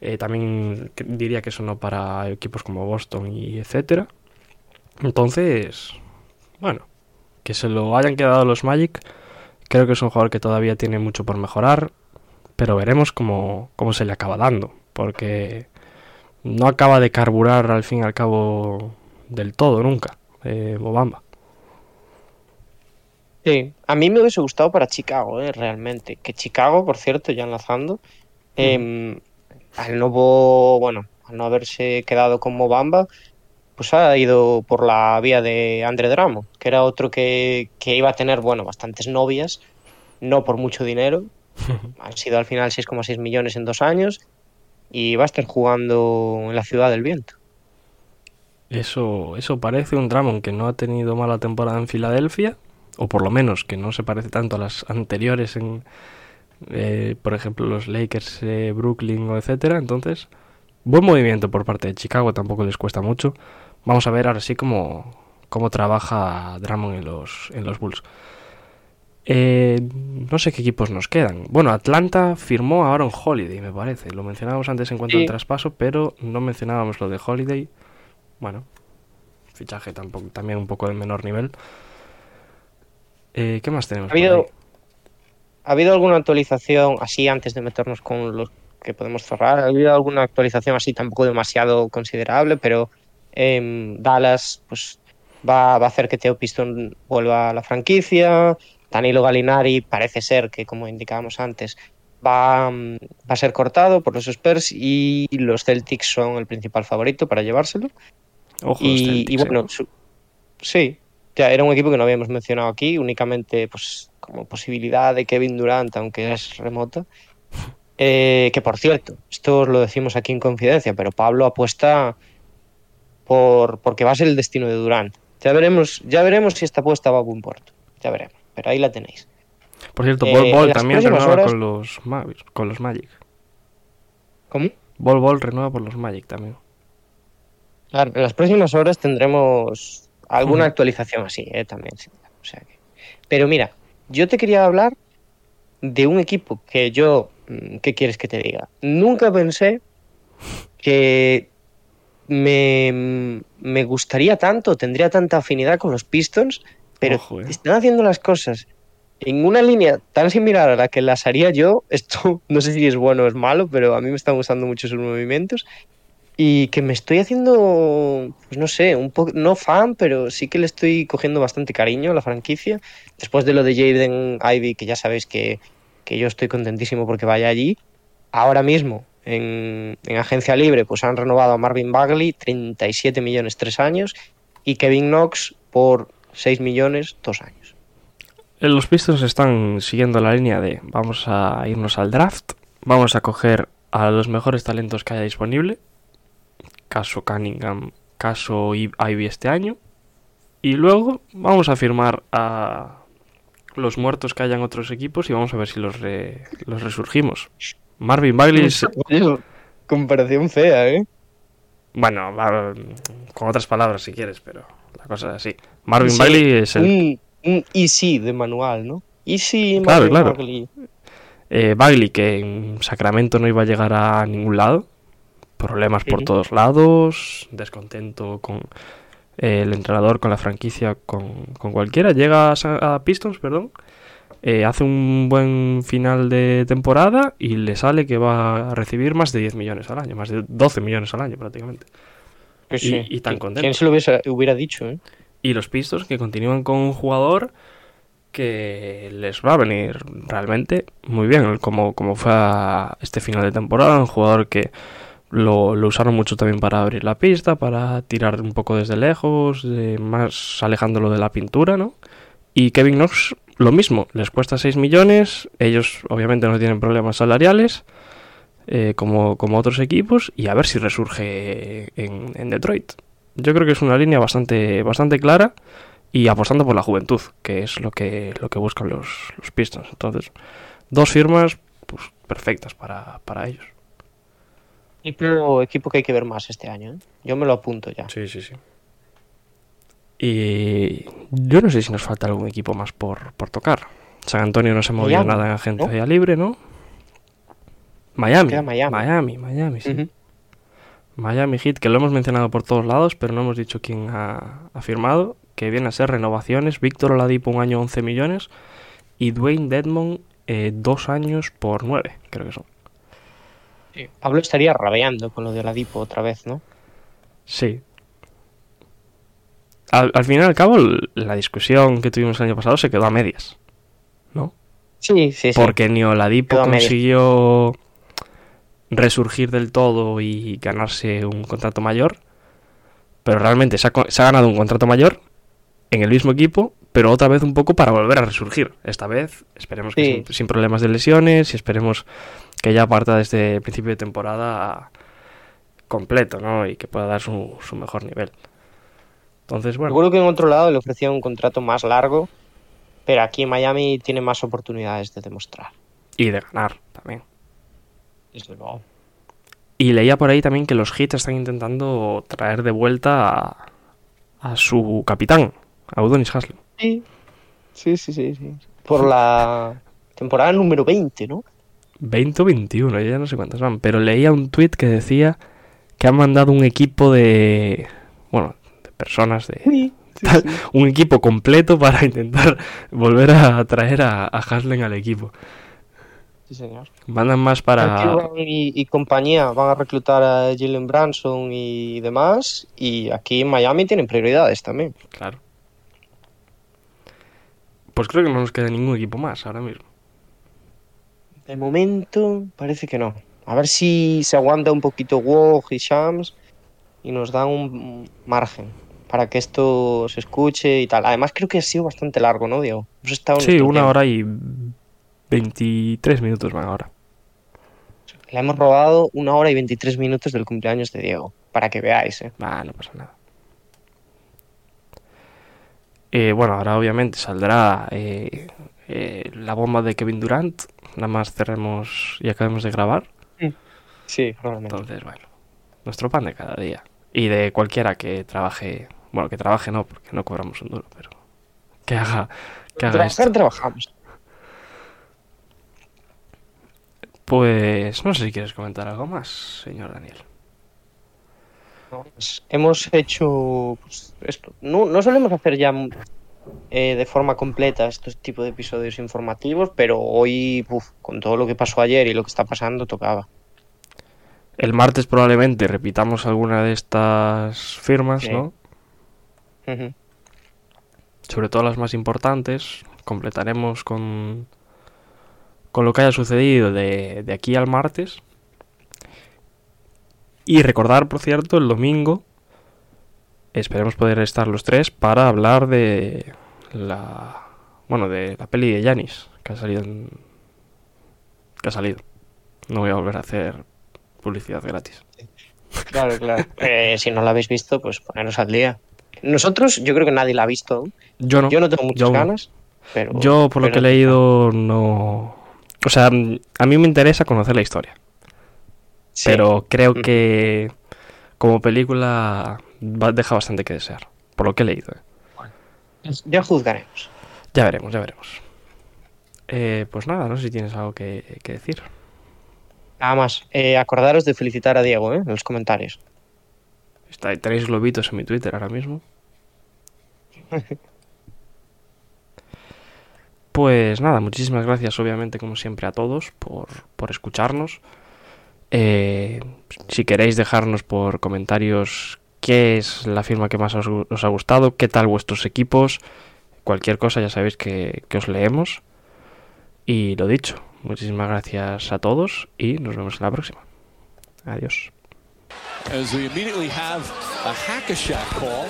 eh, también diría que sonó para equipos como Boston y etcétera. Entonces, bueno, que se lo hayan quedado los Magic, creo que es un jugador que todavía tiene mucho por mejorar, pero veremos cómo, cómo se le acaba dando, porque no acaba de carburar al fin y al cabo del todo nunca, eh, Mobamba. Sí, a mí me hubiese gustado para Chicago, eh, realmente. Que Chicago, por cierto, ya enlazando, eh, al no, bueno, al no haberse quedado con Mobamba, pues ha ido por la vía de Andre Dramo, que era otro que, que iba a tener, bueno, bastantes novias, no por mucho dinero. (laughs) Han sido al final 6,6 millones en dos años y va a estar jugando en la Ciudad del Viento. Eso, eso parece un Dramon que no ha tenido mala temporada en Filadelfia, o por lo menos que no se parece tanto a las anteriores en, eh, por ejemplo, los Lakers, eh, Brooklyn o etcétera. Entonces, buen movimiento por parte de Chicago, tampoco les cuesta mucho. Vamos a ver ahora sí cómo, cómo trabaja Dramon en los, en los Bulls. Eh, no sé qué equipos nos quedan. Bueno, Atlanta firmó a Aaron Holiday, me parece. Lo mencionábamos antes en cuanto Sí. al traspaso, pero no mencionábamos lo de Holiday. Bueno, fichaje tampoco, también un poco de menor nivel. Eh, ¿Qué más tenemos? Ha habido? ¿Ha habido alguna actualización así antes de meternos con los que podemos cerrar? ¿Ha habido alguna actualización así tampoco demasiado considerable? Pero em, Dallas pues va, va a hacer que Teo Piston vuelva a la franquicia. Danilo Galinari parece ser que, como indicábamos antes, va, mm, va a ser cortado por los Spurs y los Celtics son el principal favorito para llevárselo. Ojo, los Y, Celtics, y eh. bueno, su- sí, ya era un equipo que no habíamos mencionado aquí, únicamente pues como posibilidad de Kevin Durant, aunque es remota. (laughs) Eh, que por cierto, esto os lo decimos aquí en confidencia, pero Pablo apuesta por porque va a ser el destino de Durant. Ya veremos, ya veremos si esta apuesta va a buen puerto. Ya veremos. Pero ahí la tenéis. Por cierto, eh, Bol las también renueva horas- con los, con los Magic. ¿Cómo? Bol Bol renueva por los Magic también. Claro, en las próximas horas tendremos alguna actualización así, ¿eh? también. O sea que- Pero mira, yo te quería hablar de un equipo que yo, mm, ¿qué quieres que te diga? Nunca pensé que me, me gustaría tanto, tendría tanta afinidad con los Pistons, pero Ojo, eh. están haciendo las cosas en una línea tan similar a la que las haría yo. (laughs) Esto no sé si es bueno o es malo, pero a mí me están gustando mucho sus movimientos. y que me estoy haciendo, pues no sé, un poco, no fan, pero sí que le estoy cogiendo bastante cariño a la franquicia. Después de lo de Jaden Ivy, que ya sabéis que, que yo estoy contentísimo porque vaya allí. Ahora mismo, en, en agencia libre, pues han renovado a Marvin Bagley, 37 millones, tres años, y Kevin Knox por 6 millones, dos años. Eh, Los Pistons están siguiendo la línea de vamos a irnos al draft, vamos a coger a los mejores talentos que haya disponible, caso Cunningham, caso Ivy este año, y luego vamos a firmar a los muertos que hayan otros equipos y vamos a ver si los, re- los resurgimos. Marvin Bagley es, (laughs) comparación fea, ¿eh? bueno, va- con otras palabras si quieres, pero la cosa es así. Marvin Sí, Bagley es el Un, un easy de manual, ¿no? Easy, Claro, Marvin claro. Bagley. Eh, Bagley, que en Sacramento no iba a llegar a ningún lado. Problemas por todos lados. Descontento con eh, el entrenador, con la franquicia, con, con cualquiera. Llega a, Pistons, perdón. eh, hace un buen final de temporada y le sale que va a recibir más de 10 millones al año. Más de 12 millones al año prácticamente. Pues Y- sí. y tan ¿Quién- contento. ¿Quién se lo hubiese- hubiera dicho, eh? Y los Pistons que continúan con un jugador que les va a venir realmente muy bien, como, como fue a este final de temporada, un jugador que lo, usaron mucho también para abrir la pista, para tirar un poco desde lejos, de- más alejándolo de la pintura, ¿no? Y Kevin Knox lo mismo, les cuesta 6 millones, ellos obviamente no tienen problemas salariales, eh, como, como otros equipos, y a ver si resurge en, en Detroit. Yo creo que es una línea bastante, bastante clara y apostando por la juventud, que es lo que, lo que buscan los, los Pistons. Entonces, dos firmas pues, perfectas para, para ellos. Equipo, equipo que hay que ver más este año, ¿eh? Yo me lo apunto ya. Sí, sí, sí. Y yo no sé si nos falta algún equipo más por, por tocar. San Antonio no se movió Miami, nada en agencia libre, ¿no? Miami. Miami. Miami, Miami, sí. Miami Heat, que lo hemos mencionado por todos lados, pero no hemos dicho quién ha, ha firmado, que viene a ser renovaciones. Víctor Oladipo un año 11 millones y Dwayne Dedmon eh, dos años por 9, creo que son. Pablo estaría rabeando con lo de Oladipo otra vez, ¿no? Sí. Al, al fin y al cabo, la discusión que tuvimos el año pasado se quedó a medias, ¿no? Sí, sí, sí. Porque ni Oladipo medias. Resurgir del todo y ganarse un contrato mayor, pero realmente se ha, se ha ganado un contrato mayor en el mismo equipo, pero otra vez un poco para volver a resurgir. Esta vez esperemos que Sí. sin, sin problemas de lesiones y esperemos que ya parta desde el principio de temporada completo, ¿no? Y que pueda dar su, su mejor nivel. Entonces, bueno, Seguro que en otro lado le ofrecían un contrato más largo, pero aquí en Miami tiene más oportunidades de demostrar. y de ganar también. Desde luego. Y leía por ahí también que los Heat están intentando traer de vuelta a, a su capitán, a Udonis Haslem. Sí, sí, sí, sí. sí. Por la (laughs) temporada número 20, ¿no? 20 o 21, yo ya no sé cuántas van. Pero leía un tweet que decía que han mandado un equipo de. Bueno, de personas de. Sí, tal, Un equipo completo para (laughs) intentar volver a traer a, a Haslem al equipo. Sí, señor. Mandan más para. Y, y compañía van a reclutar a Jalen Branson y demás. Y aquí en Miami tienen prioridades también. Claro. Pues creo que no nos queda ningún equipo más ahora mismo. De momento parece que no. A ver si se aguanta un poquito Wog y Shams y nos dan un margen para que esto se escuche y tal. Además creo que ha sido bastante largo, ¿no, Diego? Hemos estado Sí, una tiempo. hora y 23 minutos van ahora. Le hemos robado una hora y 23 minutos del cumpleaños de Diego. Para que veáis, ¿eh? Ah, no pasa nada. Eh, bueno, ahora obviamente saldrá eh, eh, la bomba de Kevin Durant. Nada más cerremos y acabemos de grabar. Sí, probablemente. Entonces, bueno, nuestro pan de cada día. Y de cualquiera que trabaje. Bueno, que trabaje no, porque no cobramos un duro, pero que haga, que haga Trabajar, esto. trabajamos. Pues no sé si quieres comentar algo más, señor Daniel. Pues hemos hecho pues, esto. No, no solemos hacer ya eh, de forma completa estos tipos de episodios informativos, pero hoy, uf, con todo lo que pasó ayer y lo que está pasando, tocaba. El martes probablemente repitamos alguna de estas firmas, Sí. ¿no? Sobre todo las más importantes. Completaremos con, con lo que haya sucedido de, de aquí al martes. Y recordar, por cierto, el domingo. Esperemos poder estar los tres para hablar de la. Bueno, de la peli de Janis, que ha salido en- que ha salido. No voy a volver a hacer publicidad gratis. Claro, claro. Eh, si no la habéis visto, pues poneros al día. Nosotros, yo creo que nadie la ha visto. Yo no. Yo no tengo muchas yo ganas, pero... Yo, por lo que he leído, no. O sea, mm, a mí me interesa conocer la historia. Sí. Pero creo Ujú. que como película va- deja bastante que desear. Por lo que he leído. ¿eh? Ya juzgaremos. Ya veremos, ya veremos. Eh, pues nada, no sé si tienes algo que, que decir. Nada más. Eh, acordaros de felicitar a Diego, ¿eh? En los comentarios. Está, tenéis globitos en mi Twitter ahora mismo. (laughs) Pues nada, muchísimas gracias obviamente como siempre a todos por, por escucharnos. Eh, si queréis dejarnos por comentarios qué es la firma que más os, ha gustado, qué tal vuestros equipos, cualquier cosa ya sabéis que, que os leemos. Y lo dicho, muchísimas gracias a todos y nos vemos en la próxima. Adiós. as we immediately have a hack-a-shack call.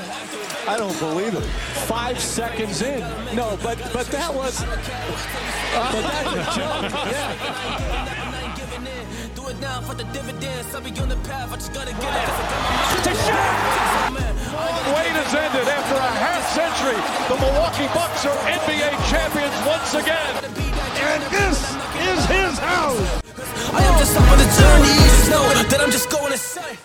I don't believe it. Five seconds in. No, but but that was. But that's a joke. Yeah. Do now for the dividends. I'll be on the path. I just gotta get it. 'cause I got my mind. Wait has ended after a half century. The Milwaukee Bucks are NBA champions once again. And this is his house. I am just on the journey. Just know that I'm just going to say.